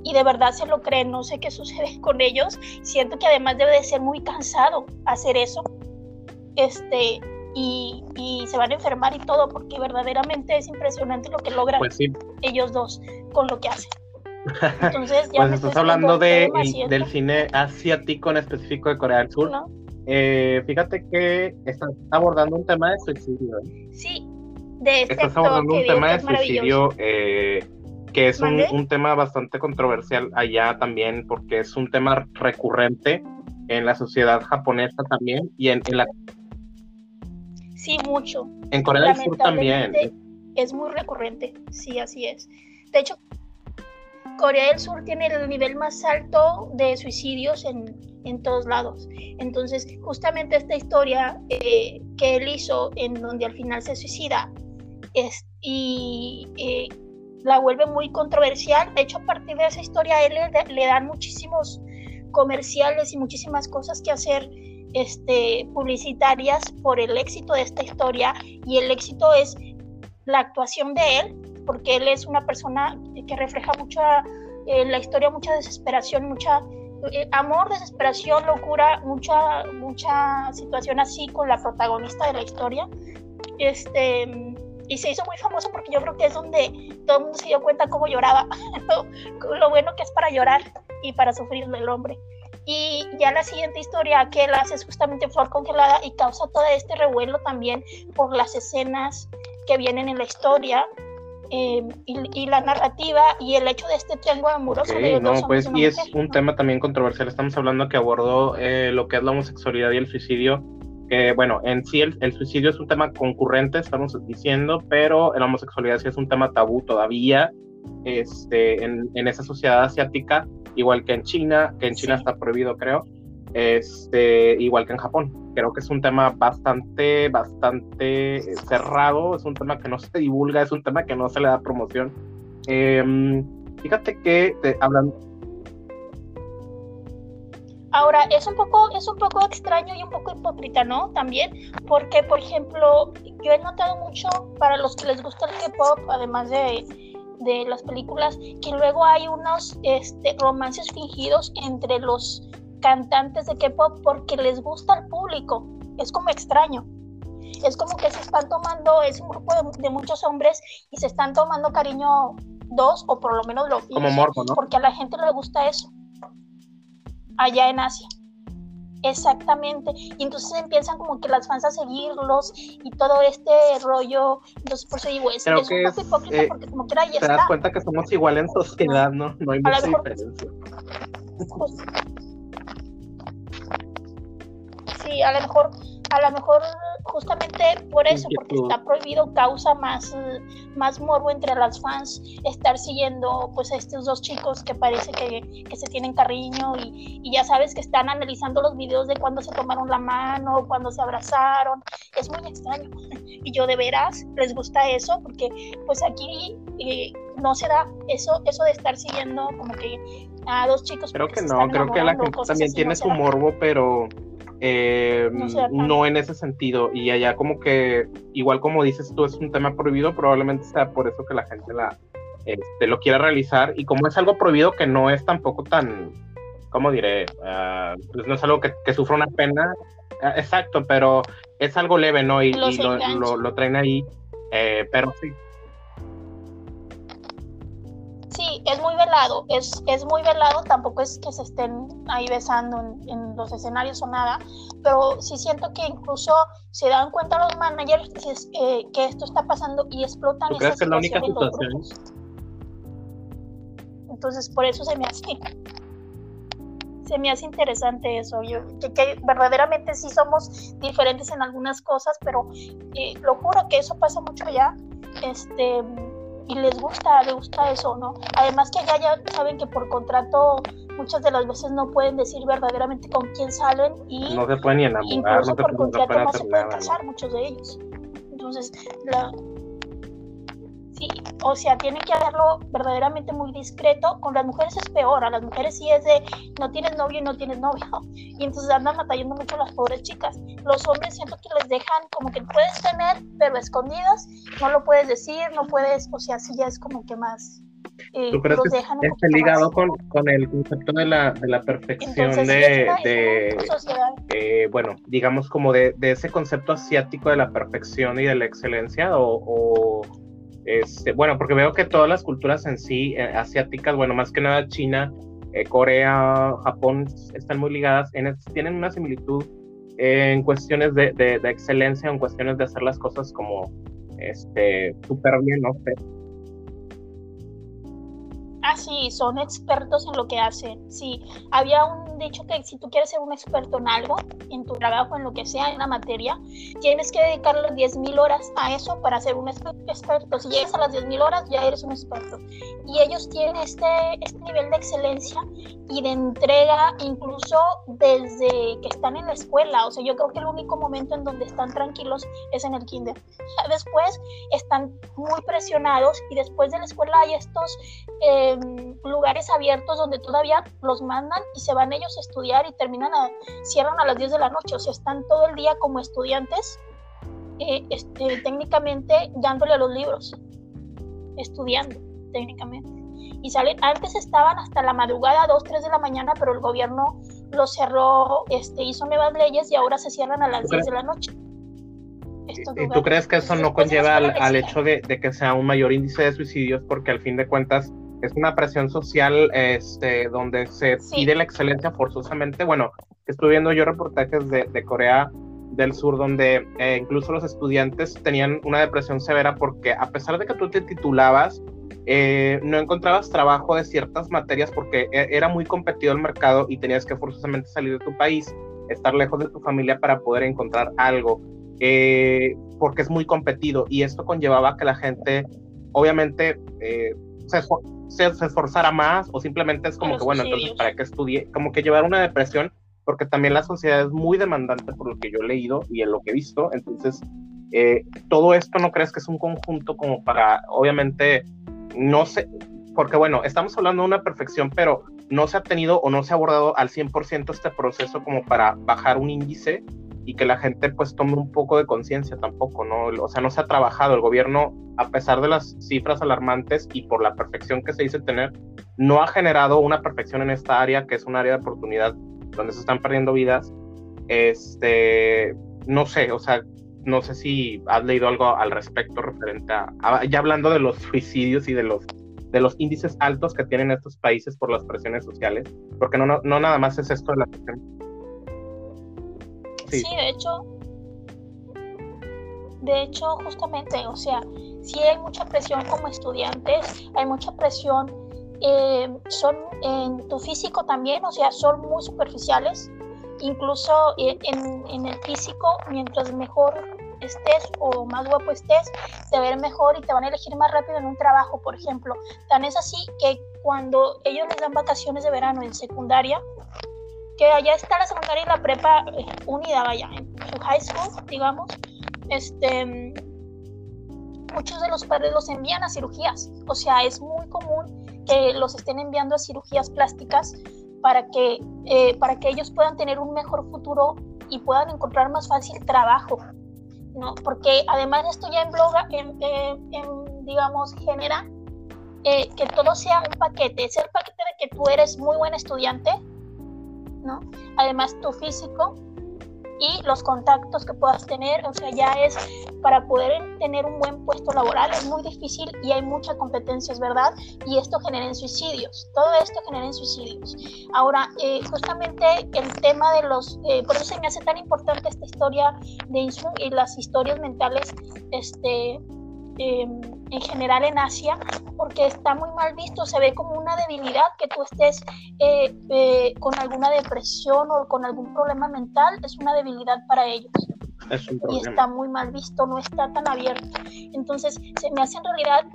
Y de verdad se lo creen, no sé qué sucede con ellos. Siento que además debe de ser muy cansado hacer eso. Este, y, se van a enfermar y todo, porque verdaderamente es impresionante lo que logran pues ellos dos con lo que hacen. Entonces, ya pues estás hablando de, del cine asiático en específico de Corea del Sur. Eh, fíjate que estás abordando un tema de suicidio. ¿eh? Sí, de este Estás abordando un tema de suicidio eh, que es un, tema bastante controversial allá también, porque es un tema recurrente en la sociedad japonesa también y en, en la Sí, mucho. En Corea del Sur también. Es muy recurrente, sí, así es. De hecho, Corea del Sur tiene el nivel más alto de suicidios en, en todos lados. Entonces, justamente esta historia eh, que él hizo, en donde al final se suicida, es, y eh, la vuelve muy controversial. De hecho, a partir de esa historia, a él le, le dan muchísimos comerciales y muchísimas cosas que hacer este, publicitarias por el éxito de esta historia y el éxito es la actuación de él, porque él es una persona que refleja mucha, eh, la historia, mucha desesperación, mucha eh, amor, desesperación, locura, mucha, mucha situación así con la protagonista de la historia. Este, y se hizo muy famoso porque yo creo que es donde todo el mundo se dio cuenta cómo lloraba, lo bueno que es para llorar y para sufrir del hombre. Y ya la siguiente historia que él hace es justamente Flor Congelada y causa todo este revuelo también por las escenas que vienen en la historia em, y, la narrativa y el hecho de este triángulo amoroso. no, pues y es un tema también controversial. Estamos hablando que abordó eh, lo que es la homosexualidad y el suicidio. Que bueno, en sí el, el, suicidio es un tema concurrente, estamos diciendo, pero la homosexualidad sí es un tema tabú todavía este, en, en esa sociedad asiática igual que en China, que en China está prohibido, creo, este, igual que en Japón. Creo que es un tema bastante, bastante cerrado, es un tema que no se divulga, es un tema que no se le da promoción. Em, fíjate que te hablan. Ahora, es un poco, es un poco extraño y un poco hipócrita, ¿no? También, porque, por ejemplo, yo he notado mucho para los que les gusta el K-pop, además de, de las películas, que luego hay unos este, romances fingidos entre los cantantes de K-pop porque les gusta al público. Es como extraño. Es como que se están tomando, es un grupo de, muchos hombres y se están tomando cariño dos, o por lo menos lo Como morbo, ¿no? Porque a la gente le gusta eso. Allá en Asia. Exactamente. Y entonces empiezan como que las fans a seguirlos y todo este rollo. Entonces, por eso digo, es, es un poco hipócrita eh, porque como que ahí Te das cuenta que somos igual en sociedad, ¿no? No hay mucha diferencia. Pues, sí, a lo mejor, a lo mejor justamente por eso, porque está prohibido, causa más, más morbo entre las fans estar siguiendo pues a estos dos chicos que parece que, que se tienen cariño y, y, ya sabes que están analizando los videos de cuando se tomaron la mano, cuando se abrazaron, es muy extraño. Y yo de veras les gusta eso, porque pues aquí eh, no se da eso, eso de estar siguiendo como que a dos chicos. Creo que no, creo que la gente también tiene su morbo, pero eh, no, en ese sentido. Y allá como que, igual como dices tú, es un tema prohibido, probablemente sea por eso que la gente la, este, lo quiera realizar. Y como es algo prohibido que no es tampoco tan, ¿cómo diré? Ah, pues no es algo que, que, sufra una pena. Ah, exacto, pero es algo leve, ¿no? Y, lo, lo, traen ahí. Eh, pero sí, es muy velado, es, es muy velado, tampoco es que se estén ahí besando en, los escenarios o nada, pero sí siento que incluso se dan cuenta los managers que, que esto está pasando y explotan ¿Tú crees que es la única situación? Entonces, por eso se me hace se me hace interesante eso, yo, que, verdaderamente sí somos diferentes en algunas cosas, pero eh, lo juro que eso pasa mucho allá, este, y les gusta, les gusta eso, ¿no? Además que allá ya saben que por contrato muchas de las veces no pueden decir verdaderamente con quién salen y no se pueden ni enamorar, incluso no, por contrato no, se pueden casar muchos de ellos. Entonces, la, sí, o sea, tienen que hacerlo verdaderamente muy discreto. Con las mujeres es peor, a las mujeres sí es de no tienes novio y no tienes novio. Y entonces andan matando mucho las pobres chicas. Los hombres siento que les dejan como que puedes tener, pero escondidas, no lo puedes decir, no puedes, o sea, sí ya es como que más eh, ¿Tú crees que esté ligado con, con, el concepto de la, de la perfección de, de eh, bueno, digamos como de, de, ese concepto asiático de la perfección y de la excelencia? O, o este, bueno, porque veo que todas las culturas en sí, eh, asiáticas, bueno, más que nada China, Corea, Japón, están muy ligadas, en, tienen una similitud en cuestiones de, de, de, excelencia, en cuestiones de hacer las cosas como este súper bien, ¿no? Ah, sí, son expertos en lo que hacen. Sí, había un dicho que si tú quieres ser un experto en algo, en tu trabajo, en lo que sea, en una materia, tienes que dedicar las 10.000 horas a eso para ser un experto. Si llegas a las 10.000 horas, ya eres un experto. Y ellos tienen este, este nivel de excelencia y de entrega incluso desde que están en la escuela. O sea, yo creo que el único momento en donde están tranquilos es en el kinder. Después están muy presionados y después de la escuela hay estos... Eh, lugares abiertos donde todavía los mandan y se van ellos a estudiar y terminan a, cierran a las 10 de la noche, o sea, están todo el día como estudiantes, eh, este, técnicamente dándole a los libros, estudiando técnicamente. Y salen, antes estaban hasta la madrugada, 2, 3 de la mañana, pero el gobierno los cerró, este, hizo nuevas leyes y ahora se cierran a las 10 de la noche. ¿Y tú crees que eso no conlleva al, al hecho de, de, que sea un mayor índice de suicidios? Porque al fin de cuentas, es una presión social este, donde se pide la excelencia forzosamente. Bueno, estuve viendo yo reportajes de, de Corea del Sur donde eh, incluso los estudiantes tenían una depresión severa porque a pesar de que tú te titulabas, eh, no encontrabas trabajo de ciertas materias porque e, era muy competido el mercado y tenías que forzosamente salir de tu país, estar lejos de tu familia para poder encontrar algo, eh, porque es muy competido y esto conllevaba que la gente, obviamente, se, se, esforzara más o simplemente es como que, bueno, entonces, ¿para qué estudie? Como que llevar una depresión, porque también la sociedad es muy demandante por lo que yo he leído y en lo que he visto. Entonces, eh, todo esto no crees que es un conjunto como para, obviamente, no sé, porque bueno, estamos hablando de una perfección, pero no se ha tenido o no se ha abordado al 100% este proceso como para bajar un índice y que la gente pues tome un poco de conciencia tampoco, ¿no? O sea, no se ha trabajado, el gobierno, a pesar de las cifras alarmantes y por la perfección que se dice tener, no ha generado una perfección en esta área, que es un área de oportunidad donde se están perdiendo vidas. Este, no sé, o sea, no sé si has leído algo al respecto referente a, ya hablando de los suicidios y de los de los índices altos que tienen estos países por las presiones sociales, porque no, no, no nada más es esto de la presión Sí. de hecho, de hecho, justamente, o sea, si hay mucha presión como estudiantes, hay mucha presión, eh, son en tu físico también, o sea, son muy superficiales, incluso eh, en, en, el físico, mientras mejor estés o más guapo estés, te ver mejor y te van a elegir más rápido en un trabajo, por ejemplo. Tan es así que cuando ellos les dan vacaciones de verano en secundaria, que allá está la secundaria y la prepa eh, unida, vaya, en su high school, digamos, este, muchos de los padres los envían a cirugías. O sea, es muy común que los estén enviando a cirugías plásticas para que, eh, para que ellos puedan tener un mejor futuro y puedan encontrar más fácil trabajo. ¿no? Porque además esto ya en, en, digamos, genera eh, que todo sea un paquete. Es el paquete de que tú eres muy buen estudiante, Además tu físico y los contactos que puedas tener, o sea, ya es para poder tener un buen puesto laboral, es muy difícil y hay mucha competencia, es verdad, y esto genera en suicidios, todo esto genera en suicidios. Ahora, eh, justamente el tema de los, eh, por eso se me hace tan importante esta historia de Insung y las historias mentales, este, Em, en general en Asia, porque está muy mal visto, se ve como una debilidad que tú estés eh, eh, con alguna depresión o con algún problema mental, es una debilidad para ellos. y está muy mal visto, no está tan abierto. Entonces, se me hace en realidad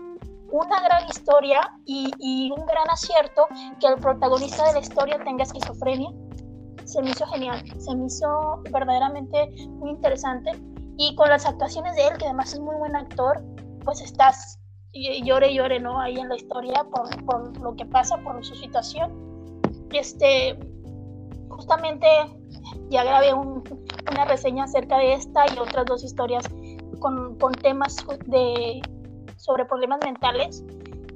una gran historia y, y, un gran acierto que el protagonista de la historia tenga esquizofrenia. Se me hizo genial, se me hizo verdaderamente muy interesante. Y con las actuaciones de él, que además es muy buen actor, pues estás llore llore, ¿no? Ahí en la historia por, por lo que pasa, por su situación. Este, justamente ya grabé una reseña acerca de esta y otras dos historias con, con temas de, sobre problemas mentales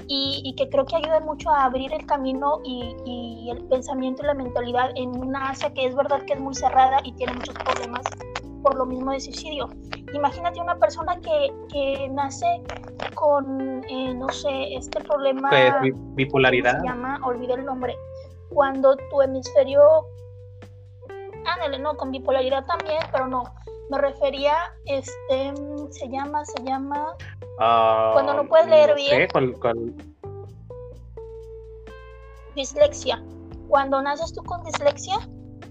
y, que creo que ayuda mucho a abrir el camino y, el pensamiento y la mentalidad en una Asia que es verdad que es muy cerrada y tiene muchos problemas por lo mismo de suicidio. Imagínate una persona que, que nace con, eh, no sé, este problema... Pues, bipolaridad. Se llama, olvidé el nombre. Cuando tu hemisferio... Ándale, no, con bipolaridad también, pero no. Me refería, este, se llama, se llama... Ah, cuando no puedes leer bien. Dislexia. Cuando naces tú con dislexia,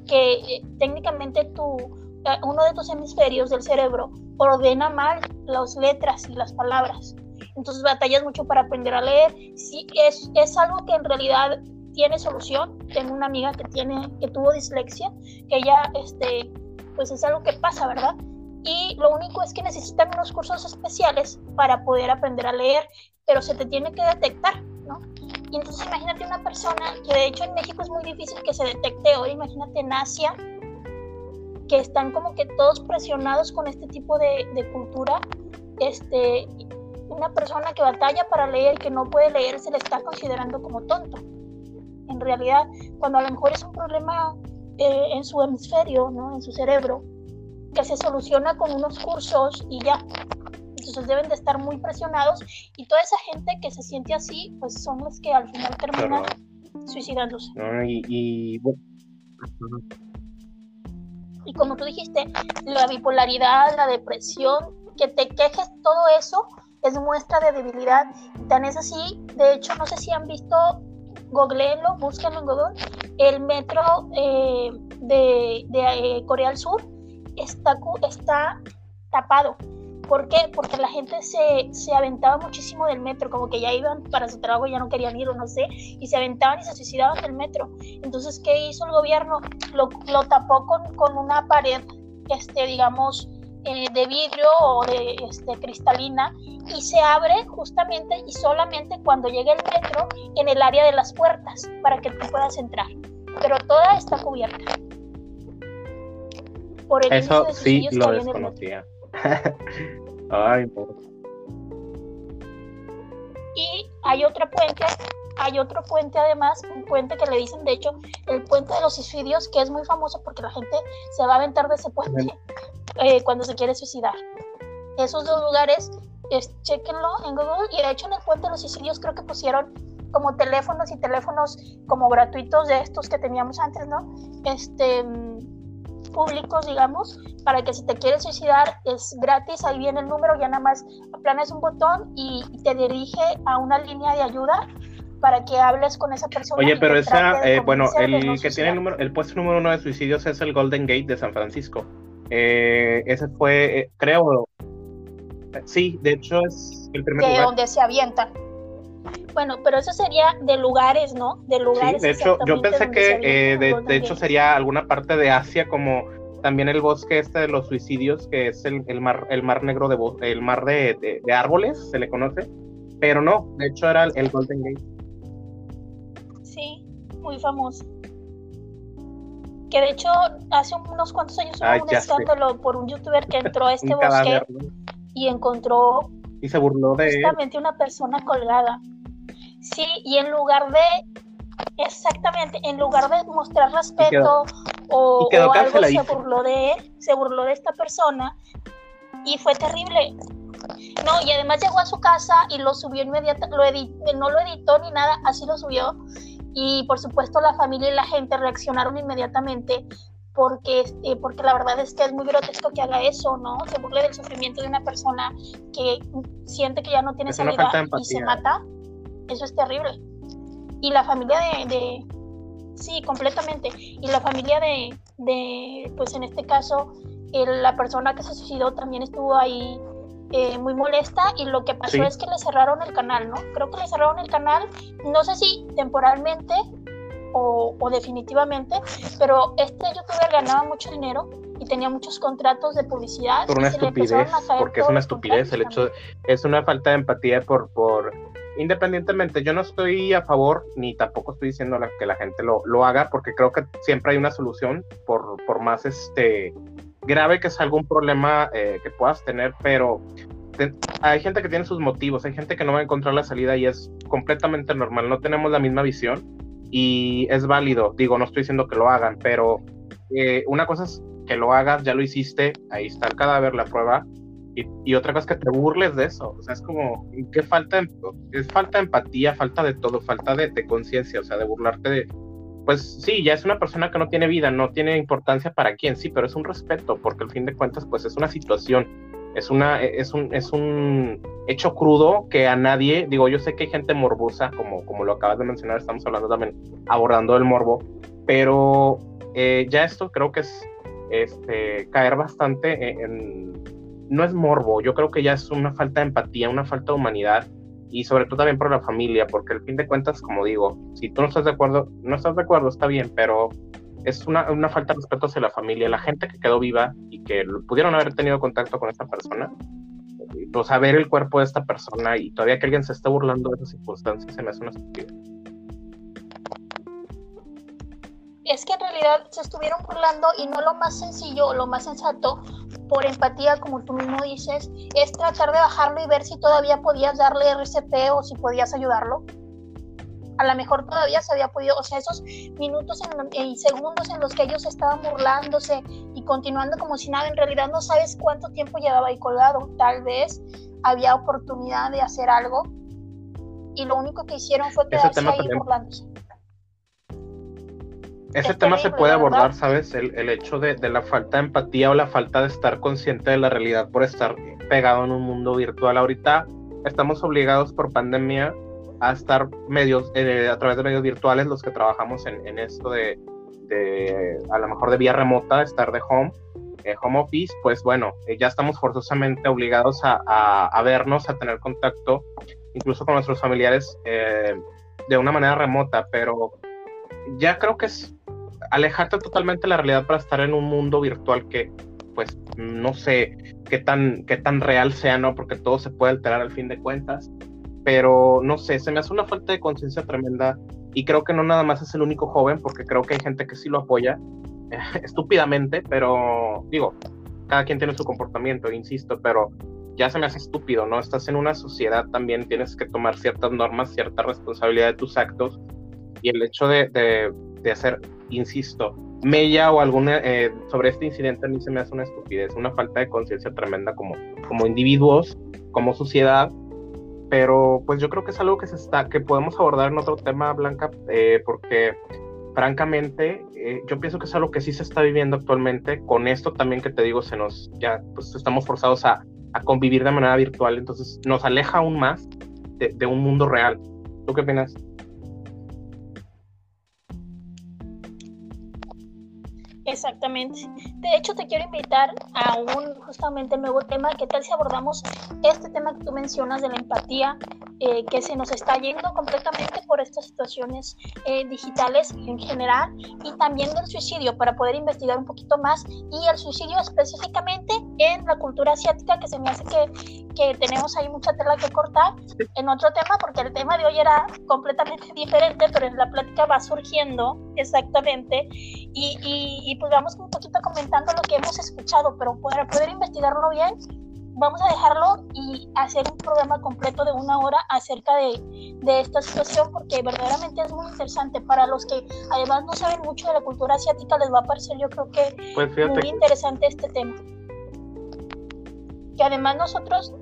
que eh, técnicamente tu, uno de tus hemisferios del cerebro ordena mal las letras y las palabras. Entonces batallas mucho para aprender a leer. Sí, es, es algo que en realidad tiene solución. Tengo una amiga que tiene, que tuvo dislexia, que ella, este, pues es algo que pasa, ¿verdad? Y lo único es que necesitan unos cursos especiales para poder aprender a leer, pero se te tiene que detectar, ¿no? Y entonces imagínate una persona que de hecho en México es muy difícil que se detecte hoy, imagínate en Asia, que están como que todos presionados con este tipo de, de cultura, este, una persona que batalla para leer y que no puede leer se le está considerando como tonto. En realidad, cuando a lo mejor es un problema eh, en su hemisferio, ¿no? en su cerebro, que se soluciona con unos cursos y ya. Entonces deben de estar muy presionados y toda esa gente que se siente así, pues son los que al final terminan suicidándose. y, y, y como tú dijiste, la bipolaridad, la depresión, que te quejes todo eso es muestra de debilidad. Tan es así, de hecho, no sé si han visto, googleenlo, búsquenlo en Google, el metro eh, de, eh, Corea del Sur está, está tapado. ¿Por qué? Porque la gente se, se, aventaba muchísimo del metro, como que ya iban para su trabajo y ya no querían ir o no sé, y se aventaban y se suicidaban del metro. Entonces, ¿qué hizo el gobierno? Lo, lo tapó con, con, una pared, este, digamos, eh, de vidrio o de este, cristalina y se abre justamente y solamente cuando llegue el metro en el área de las puertas para que tú puedas entrar. Pero toda está cubierta. Por el Eso sí lo desconocía. Ay, Y hay otra puente, hay otro puente además, un puente que le dicen de hecho el puente de los suicidios, que es muy famoso porque la gente se va a aventar de ese puente. Eh, cuando se quiere suicidar. Esos dos lugares, es, chequenlo en Google y de hecho en el puente de los suicidios creo que pusieron como teléfonos y teléfonos como gratuitos de estos que teníamos antes, ¿no? Este públicos, digamos, para que si te quieres suicidar es gratis, ahí viene el número, ya nada más aplanas un botón y te dirige a una línea de ayuda para que hables con esa persona. Oye, pero esa, eh, bueno, el que tiene el número, el puesto número uno de suicidios es el Golden Gate de San Francisco. Eh, ese fue, eh, creo, sí, de hecho es el primer de donde se avienta. Bueno, pero eso sería de lugares, ¿no? De lugares. Sí, de hecho, yo pensé que eh, de, hecho sería alguna parte de Asia como también el bosque este de los suicidios, que es el, el mar, el mar negro de el mar de, de, árboles, se le conoce, pero no, de hecho era el Golden Gate. Sí, muy famoso que de hecho hace unos cuantos años hubo un escándalo por un youtuber que entró a este bosque y encontró y se burló de justamente una persona colgada. Sí, y en lugar de exactamente, en lugar de mostrar respeto o, algo se burló de él, se burló de esta persona y fue terrible. No, y además llegó a su casa y lo subió inmediatamente, no lo editó ni nada, así lo subió y por supuesto la familia y la gente reaccionaron inmediatamente porque, eh, porque la verdad es que es muy grotesco que haga eso, ¿no? Se burle del sufrimiento de una persona que siente que ya no tiene salida y se mata. Eso es terrible. Y la familia de, sí, completamente. Y la familia de, de pues en este caso, la persona que se suicidó también estuvo ahí eh, muy molesta y lo que pasó es que le cerraron el canal, ¿no? Creo que le cerraron el canal, no sé si temporalmente o, definitivamente, pero este youtuber ganaba mucho dinero y tenía muchos contratos de publicidad. Por una estupidez, porque es una estupidez el hecho, es una falta de empatía por, por, independientemente, yo no estoy a favor ni tampoco estoy diciendo que la gente lo, lo haga, porque creo que siempre hay una solución, por, por más este grave que es algún problema eh, que puedas tener, pero hay gente que tiene sus motivos, hay gente que no va a encontrar la salida y es completamente normal, no tenemos la misma visión y es válido, digo, no estoy diciendo que lo hagan, pero eh, una cosa es que lo hagas, ya lo hiciste, ahí está el cadáver, la prueba, y, otra cosa es que te burles de eso, o sea, es como, ¿qué falta? Es falta de empatía, falta de todo, falta de, de conciencia, o sea, de burlarte de, pues sí, ya es una persona que no tiene vida, no tiene importancia para quién, sí, pero es un respeto, porque al fin de cuentas, pues es una situación, es, una, es, un, es un hecho crudo que a nadie, digo, yo sé que hay gente morbosa, como, como lo acabas de mencionar, estamos hablando también, abordando el morbo, pero eh, ya esto creo que es este, caer bastante en, no es morbo, yo creo que ya es una falta de empatía, una falta de humanidad y sobre todo también por la familia, porque al fin de cuentas, como digo, si tú no estás de acuerdo, no estás de acuerdo, está bien, pero es una, una falta de respeto hacia la familia, la gente que quedó viva y que pudieron haber tenido contacto con esta persona, pues saber el cuerpo de esta persona y todavía que alguien se esté burlando de esas circunstancias se me hace una estupidez. Es que en realidad se estuvieron burlando y no lo más sencillo o lo más sensato por empatía, como tú mismo dices, es tratar de bajarlo y ver si todavía podías darle RCP o si podías ayudarlo. A lo mejor todavía se había podido, o sea, esos minutos y segundos en los que ellos estaban burlándose y continuando como si nada, en realidad no sabes cuánto tiempo llevaba ahí colgado. Tal vez había oportunidad de hacer algo y lo único que hicieron fue quedarse ahí burlándose ese tema se puede abordar, ¿sabes? El, el hecho de, de, la falta de empatía o la falta de estar consciente de la realidad por estar pegado en un mundo virtual. Ahorita estamos obligados por pandemia a estar medios, eh, a través de medios virtuales, los que trabajamos en, en esto de, de, a lo mejor de vía remota, estar de home, eh, home office, pues bueno, eh, ya estamos forzosamente obligados a, a, a, vernos, a tener contacto, incluso con nuestros familiares de una manera remota, pero ya creo que es alejarte totalmente de la realidad para estar en un mundo virtual que, pues, no sé qué tan, qué tan real sea, ¿no? Porque todo se puede alterar al fin de cuentas. Pero no sé, se me hace una falta de conciencia tremenda y creo que no nada más es el único joven, porque creo que hay gente que sí lo apoya estúpidamente, pero digo, cada quien tiene su comportamiento, insisto, pero ya se me hace estúpido, ¿no? Estás en una sociedad también, tienes que tomar ciertas normas, cierta responsabilidad de tus actos y el hecho de, de hacer insisto, mella o alguna eh, sobre este incidente a mí se me hace una estupidez, una falta de conciencia tremenda como, como individuos, como sociedad, pero pues yo creo que es algo que se está, que podemos abordar en otro tema, Blanca, eh, porque francamente eh, yo pienso que es algo que sí se está viviendo actualmente, con esto también que te digo, se nos, ya pues estamos forzados a, a convivir de manera virtual, entonces nos aleja aún más de, de un mundo real. ¿Tú qué opinas? Exactamente. De hecho, te quiero invitar a un justamente nuevo tema. ¿Qué tal si abordamos este tema que tú mencionas de la empatía, eh, que se nos está yendo completamente por estas situaciones eh, digitales en general y también del suicidio para poder investigar un poquito más y el suicidio específicamente en la cultura asiática, que se me hace que, que tenemos ahí mucha tela que cortar en otro tema, porque el tema de hoy era completamente diferente, pero en la plática va surgiendo exactamente y, y, y pues vamos un poquito comentando lo que hemos escuchado, pero para poder investigarlo bien, vamos a dejarlo y hacer un programa completo de una hora acerca de, de, esta situación porque verdaderamente es muy interesante. Para los que además no saben mucho de la cultura asiática les va a parecer yo creo que pues muy interesante este tema. Que además nosotros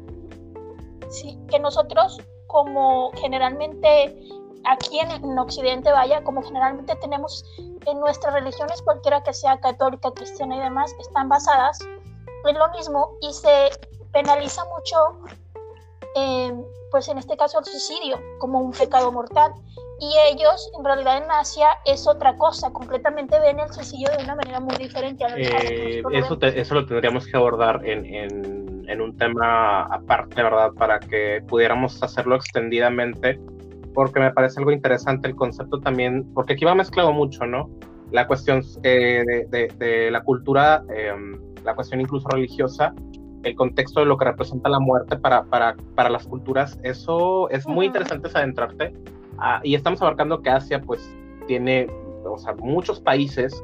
sí que nosotros como generalmente aquí en, en Occidente vaya como generalmente tenemos en nuestras religiones cualquiera que sea católica cristiana y demás están basadas en lo mismo y se penaliza mucho, eh, pues en este caso el suicidio, como un pecado mortal. Y ellos, en realidad en Asia, es otra cosa, completamente ven el suicidio de una manera muy diferente a eh, eso, eso lo tendríamos que abordar en, en, en un tema aparte, ¿verdad? Para que pudiéramos hacerlo extendidamente, porque me parece algo interesante el concepto también, porque aquí va mezclado mucho, ¿no? La cuestión eh, de, la cultura, em, la cuestión incluso religiosa, el contexto de lo que representa la muerte para, para, para las culturas, eso es muy interesante adentrarte. Ah, y estamos abarcando que Asia, pues, tiene, o sea, muchos países,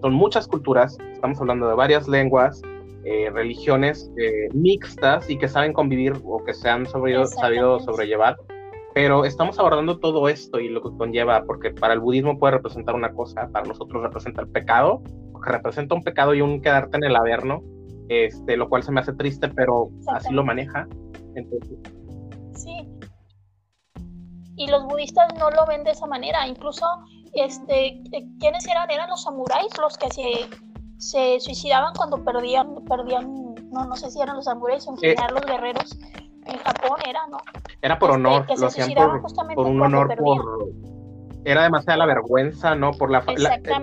son muchas culturas, estamos hablando de varias lenguas, eh, religiones eh, mixtas y que saben convivir o que se han sabido sobrellevar. Pero estamos abordando todo esto y lo que conlleva, porque para el budismo puede representar una cosa, para nosotros representa el pecado, que representa un pecado y un quedarte en el averno, este, lo cual se me hace triste, pero así lo maneja. Entonces, sí. Y los budistas no lo ven de esa manera, incluso este, eh, ¿quiénes eran? Eran los samuráis los que se, se suicidaban cuando perdían, perdían, no, no sé si eran los samuráis o en general los guerreros en Japón era, ¿no? Era por este, honor, lo hacían por, un honor, por... Era demasiada la vergüenza, ¿no? Por la,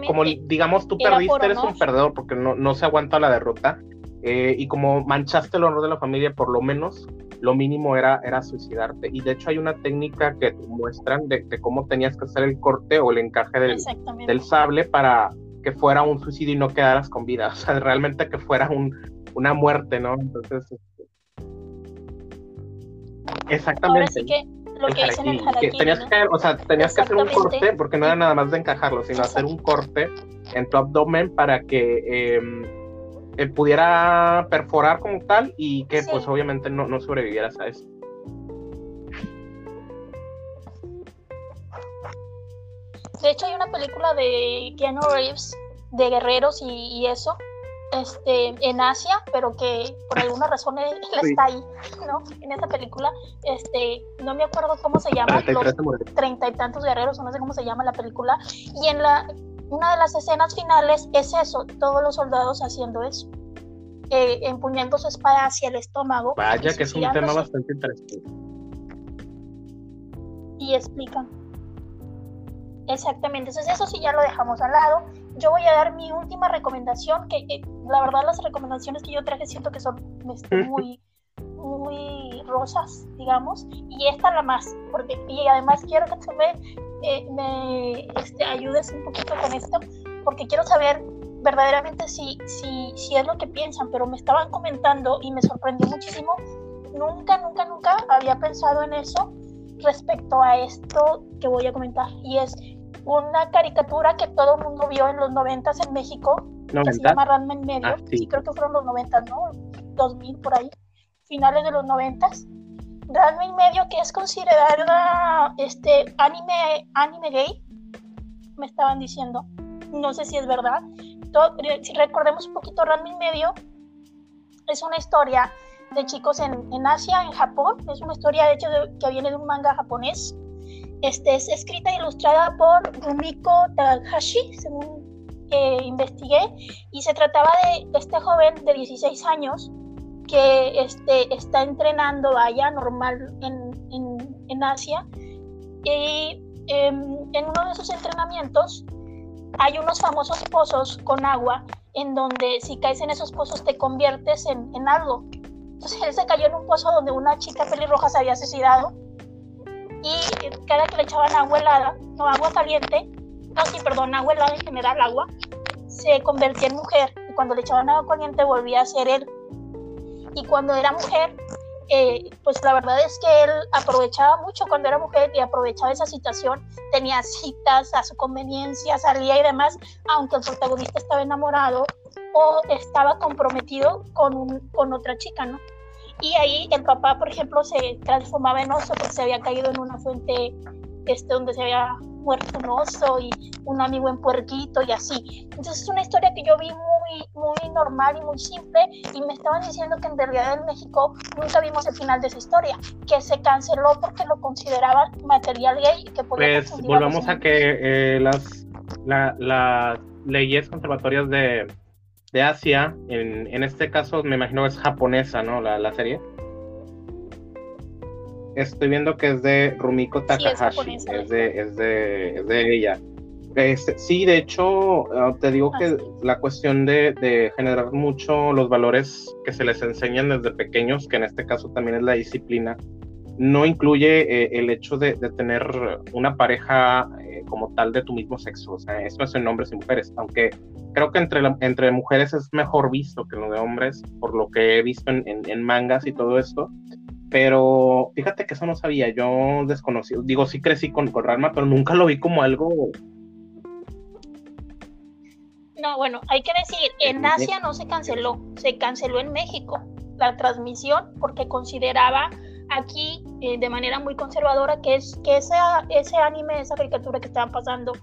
como digamos tú perdiste, eres un perdedor porque no, no se aguanta la derrota. Eh, y como manchaste el honor de la familia, por lo menos lo mínimo era, era suicidarte. Y de hecho hay una técnica que muestran de, cómo tenías que hacer el corte o el encaje del, del, sable para que fuera un suicidio y no quedaras con vida. O sea, realmente que fuera un, una muerte, ¿no? Entonces... Exactamente. que lo que dicen el tenías que, o sea, tenías que hacer un corte, porque no era nada más de encajarlo, sino hacer un corte en tu abdomen para que em, eh, pudiera perforar como tal y que pues obviamente no, no sobrevivieras a eso. De hecho hay una película de Keanu Reeves de guerreros y, eso, este, en Asia, pero que por alguna razón él, está ahí, ¿no? En esa película, este, no me acuerdo cómo se llama, los treinta y tantos guerreros, no sé cómo se llama la película, y en la, una de las escenas finales es eso, todos los soldados haciendo eso. Eh, empuñando su espada hacia el estómago. Vaya, que es un tema bastante interesante. Y explican. Exactamente, entonces eso sí ya lo dejamos al lado. Yo voy a dar mi última recomendación, que eh, la verdad las recomendaciones que yo traje siento que son este, muy, muy rosas, digamos, y esta la más, porque y además quiero que tú me, eh, me este, ayudes un poquito con esto, porque quiero saber verdaderamente si, si, si es lo que piensan, pero me estaban comentando y me sorprendió muchísimo. Nunca, nunca, nunca había pensado en eso respecto a esto que voy a comentar. Y es una caricatura que todo el mundo vio en los noventas en México, que se llama Ranma en medio. Ah, sí. creo que fueron los noventas, ¿no? 2000 por ahí, finales de los noventas. Ranma en medio, que es considerada este anime, anime gay, me estaban diciendo. No sé si es verdad, si recordemos un poquito, Ranma Medio es una historia de chicos en, en, Asia, en Japón. Es una historia, de hecho, que viene de un manga japonés. Este, es escrita e ilustrada por Rumiko Takahashi, según eh, investigué, y se trataba de, este joven de 16 años que este, está entrenando allá normal en, en, en Asia. Y em, en uno de esos entrenamientos hay unos famosos pozos con agua en donde si caes en esos pozos te conviertes en, en algo. Entonces él se cayó en un pozo donde una chica pelirroja se había suicidado y cada que le echaban agua helada, no agua caliente, no, sí, perdón, agua helada en general, agua, se convertía en mujer y cuando le echaban agua caliente volvía a ser él. Y cuando era mujer, eh, pues la verdad es que él aprovechaba mucho cuando era mujer y aprovechaba esa situación, tenía citas a su conveniencia, salía y demás, aunque el protagonista estaba enamorado o estaba comprometido con, con otra chica, ¿no? Y ahí el papá, por ejemplo, se transformaba en oso porque se había caído en una fuente este, donde se había muerto un oso y un amigo en puerquito y así. Entonces es una historia que yo vi muy, muy normal y muy simple y me estaban diciendo que en realidad en México nunca vimos el final de esa historia, que se canceló porque lo consideraban material gay y que podía Pues volvamos a que eh, las, las leyes conservatorias de, de Asia, en, en, este caso me imagino es japonesa, ¿no? La, la serie Estoy viendo que es de Rumiko Takahashi, es, de, es, de, es de ella. Este, sí, de hecho, ah, te digo que la cuestión de, generar mucho los valores que se les enseñan desde pequeños, que en este caso también es la disciplina, no incluye eh, el hecho de, tener una pareja eh, como tal de tu mismo sexo. O sea, eso es en hombres y mujeres, aunque creo que entre, entre mujeres es mejor visto que lo de hombres, por lo que he visto en, mangas y todo esto. Pero fíjate que eso no sabía, yo desconocido, digo, sí crecí con, con Ranma, pero nunca lo vi como algo no, bueno, hay que decir, en Asia no se canceló, se canceló en México la transmisión porque consideraba aquí eh, de manera muy conservadora que es que ese, ese anime, esa caricatura que estaban pasando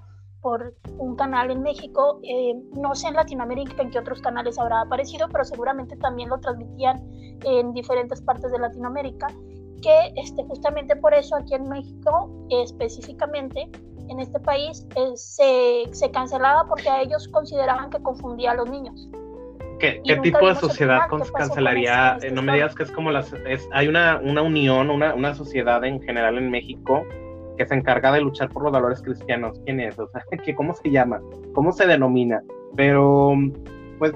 por un canal en México, eh, no sé en Latinoamérica en qué otros canales habrá aparecido, pero seguramente también lo transmitían en diferentes partes de Latinoamérica, que este, justamente por eso aquí en México específicamente en este país eh, se, se, cancelaba porque a ellos consideraban que confundía a los niños. ¿Qué, qué tipo de sociedad cancelaría? no me digas que es como las... Es, hay una, una unión, una, una, sociedad en general en México que se encarga de luchar por los valores cristianos. ¿Quién es? O sea, ¿qué, ¿cómo se llama? ¿Cómo se denomina? Pero, pues...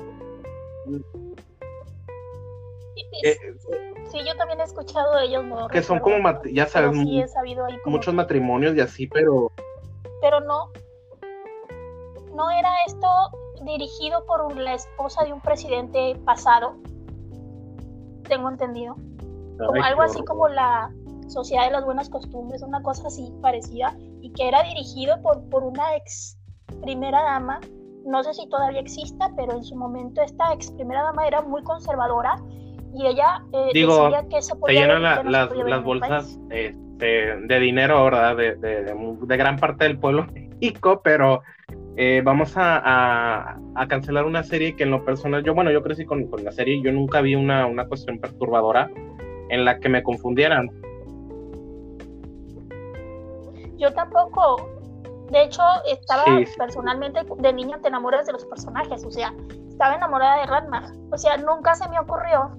Eh, sí, yo también he escuchado de ellos. No que son como, ya sabes, muchos matrimonios y así, pero pero no, no era esto dirigido por la esposa de un presidente pasado, tengo entendido. Como algo así como la Sociedad de las Buenas Costumbres, una cosa así parecida, y que era dirigido por, por una ex primera dama, no sé si todavía exista, pero en su momento esta ex primera dama era muy conservadora y ella eh, decía que se podía... llenan las, las bolsas de, dinero, ¿verdad? De, de, gran parte del pueblo México, pero eh, vamos a, a, cancelar una serie que en lo personal, yo, bueno, yo crecí con, con la serie yo nunca vi una, una cuestión perturbadora en la que me confundieran. Yo tampoco. De hecho, estaba personalmente de niña te enamoras de los personajes, o sea, estaba enamorada de Ratman. O sea, nunca se me ocurrió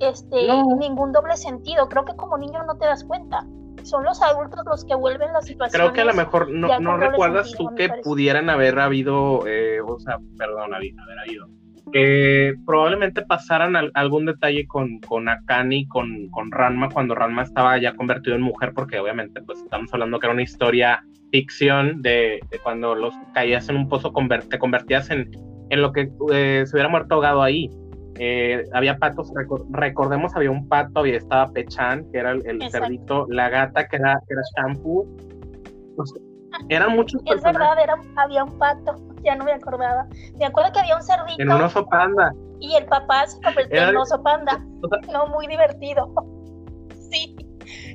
este ningún doble sentido. Creo que como niño no te das cuenta son los adultos los que vuelven la situación. Creo que a lo mejor no, no recuerdas tú que pudieran haber habido, eh, o sea, perdón, haber, habido, que probablemente pasaran algún detalle con, con Akane y con, con Ranma cuando Ranma estaba ya convertido en mujer, porque obviamente pues estamos hablando que era una historia ficción de, cuando los caías en un pozo, te convertías en, en lo que eh, se hubiera muerto ahogado ahí. Eh, había patos, recordemos, había un pato, había estaba Pechan, que era el, cerdito, la gata, que era, que era Shampoo. eran muchos Es verdad, había un pato, ya no me acordaba. Me acuerdo que había un cerdito. En un oso panda. Y el papá se convirtió en un oso panda. no, muy divertido. sí.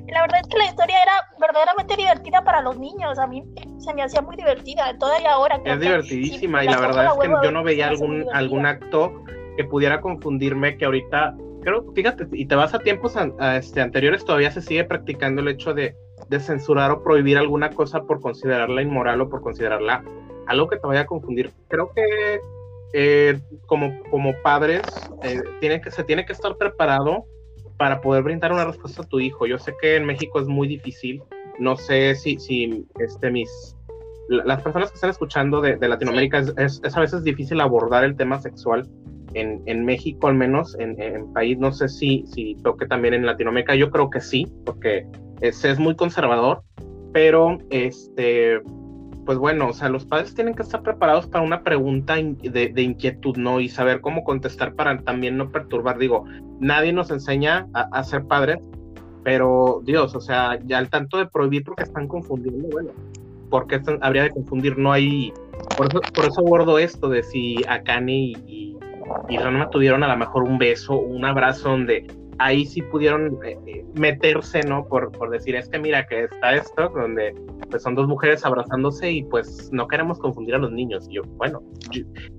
La verdad es que la historia era verdaderamente divertida para los niños. A mí se me hacía muy divertida. Todavía ahora. Es divertidísima y la verdad es que yo no veía algún, algún acto que pudiera confundirme, que ahorita, creo, fíjate, y te vas a tiempos este, anteriores, todavía se sigue practicando el hecho de, de, censurar o prohibir alguna cosa por considerarla inmoral o por considerarla algo que te vaya a confundir. Creo que eh, como, como padres eh, tiene que, se tiene que estar preparado para poder brindar una respuesta a tu hijo. Yo sé que en México es muy difícil, no sé si, si este, mis, las personas que están escuchando de, de Latinoamérica es, es, es, a veces difícil abordar el tema sexual en, México al menos, en, en, país, no sé si, si toque también en Latinoamérica, yo creo que sí, porque es, es muy conservador, pero este, pues bueno, o sea, los padres tienen que estar preparados para una pregunta de, inquietud, ¿no? Y saber cómo contestar para también no perturbar. Digo, nadie nos enseña a, ser padres, pero Dios, o sea, ya al tanto de prohibir porque están confundiendo, bueno, porque habría de confundir? No hay. Por eso, por eso abordo esto de si Akane y, y y tuvieron a lo mejor un beso, un abrazo donde ahí sí pudieron eh, eh, meterse, ¿no? Por, por decir, es que mira que está esto, donde pues son dos mujeres abrazándose y pues no queremos confundir a los niños. Y yo, bueno,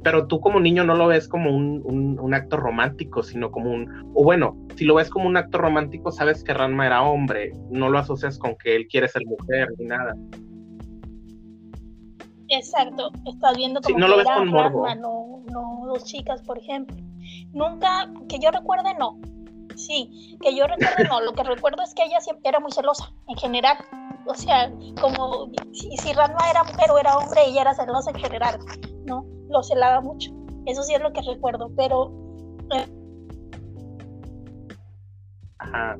pero tú como niño no lo ves como un, un, un, acto romántico, sino como un, o bueno, si lo ves como un acto romántico, sabes que Ranma era hombre, no lo asocias con que él quiere ser mujer ni nada. Exacto, estás viendo como no lo ves con no, no dos chicas, por ejemplo. Nunca, que yo recuerde, no. Sí, que yo recuerde, no. Lo que recuerdo es que ella siempre era muy celosa, en general. O sea, como si, si Ranma era mujer o era hombre, ella era celosa en general, ¿no? Lo celaba mucho. Eso sí es lo que recuerdo, pero... Ajá.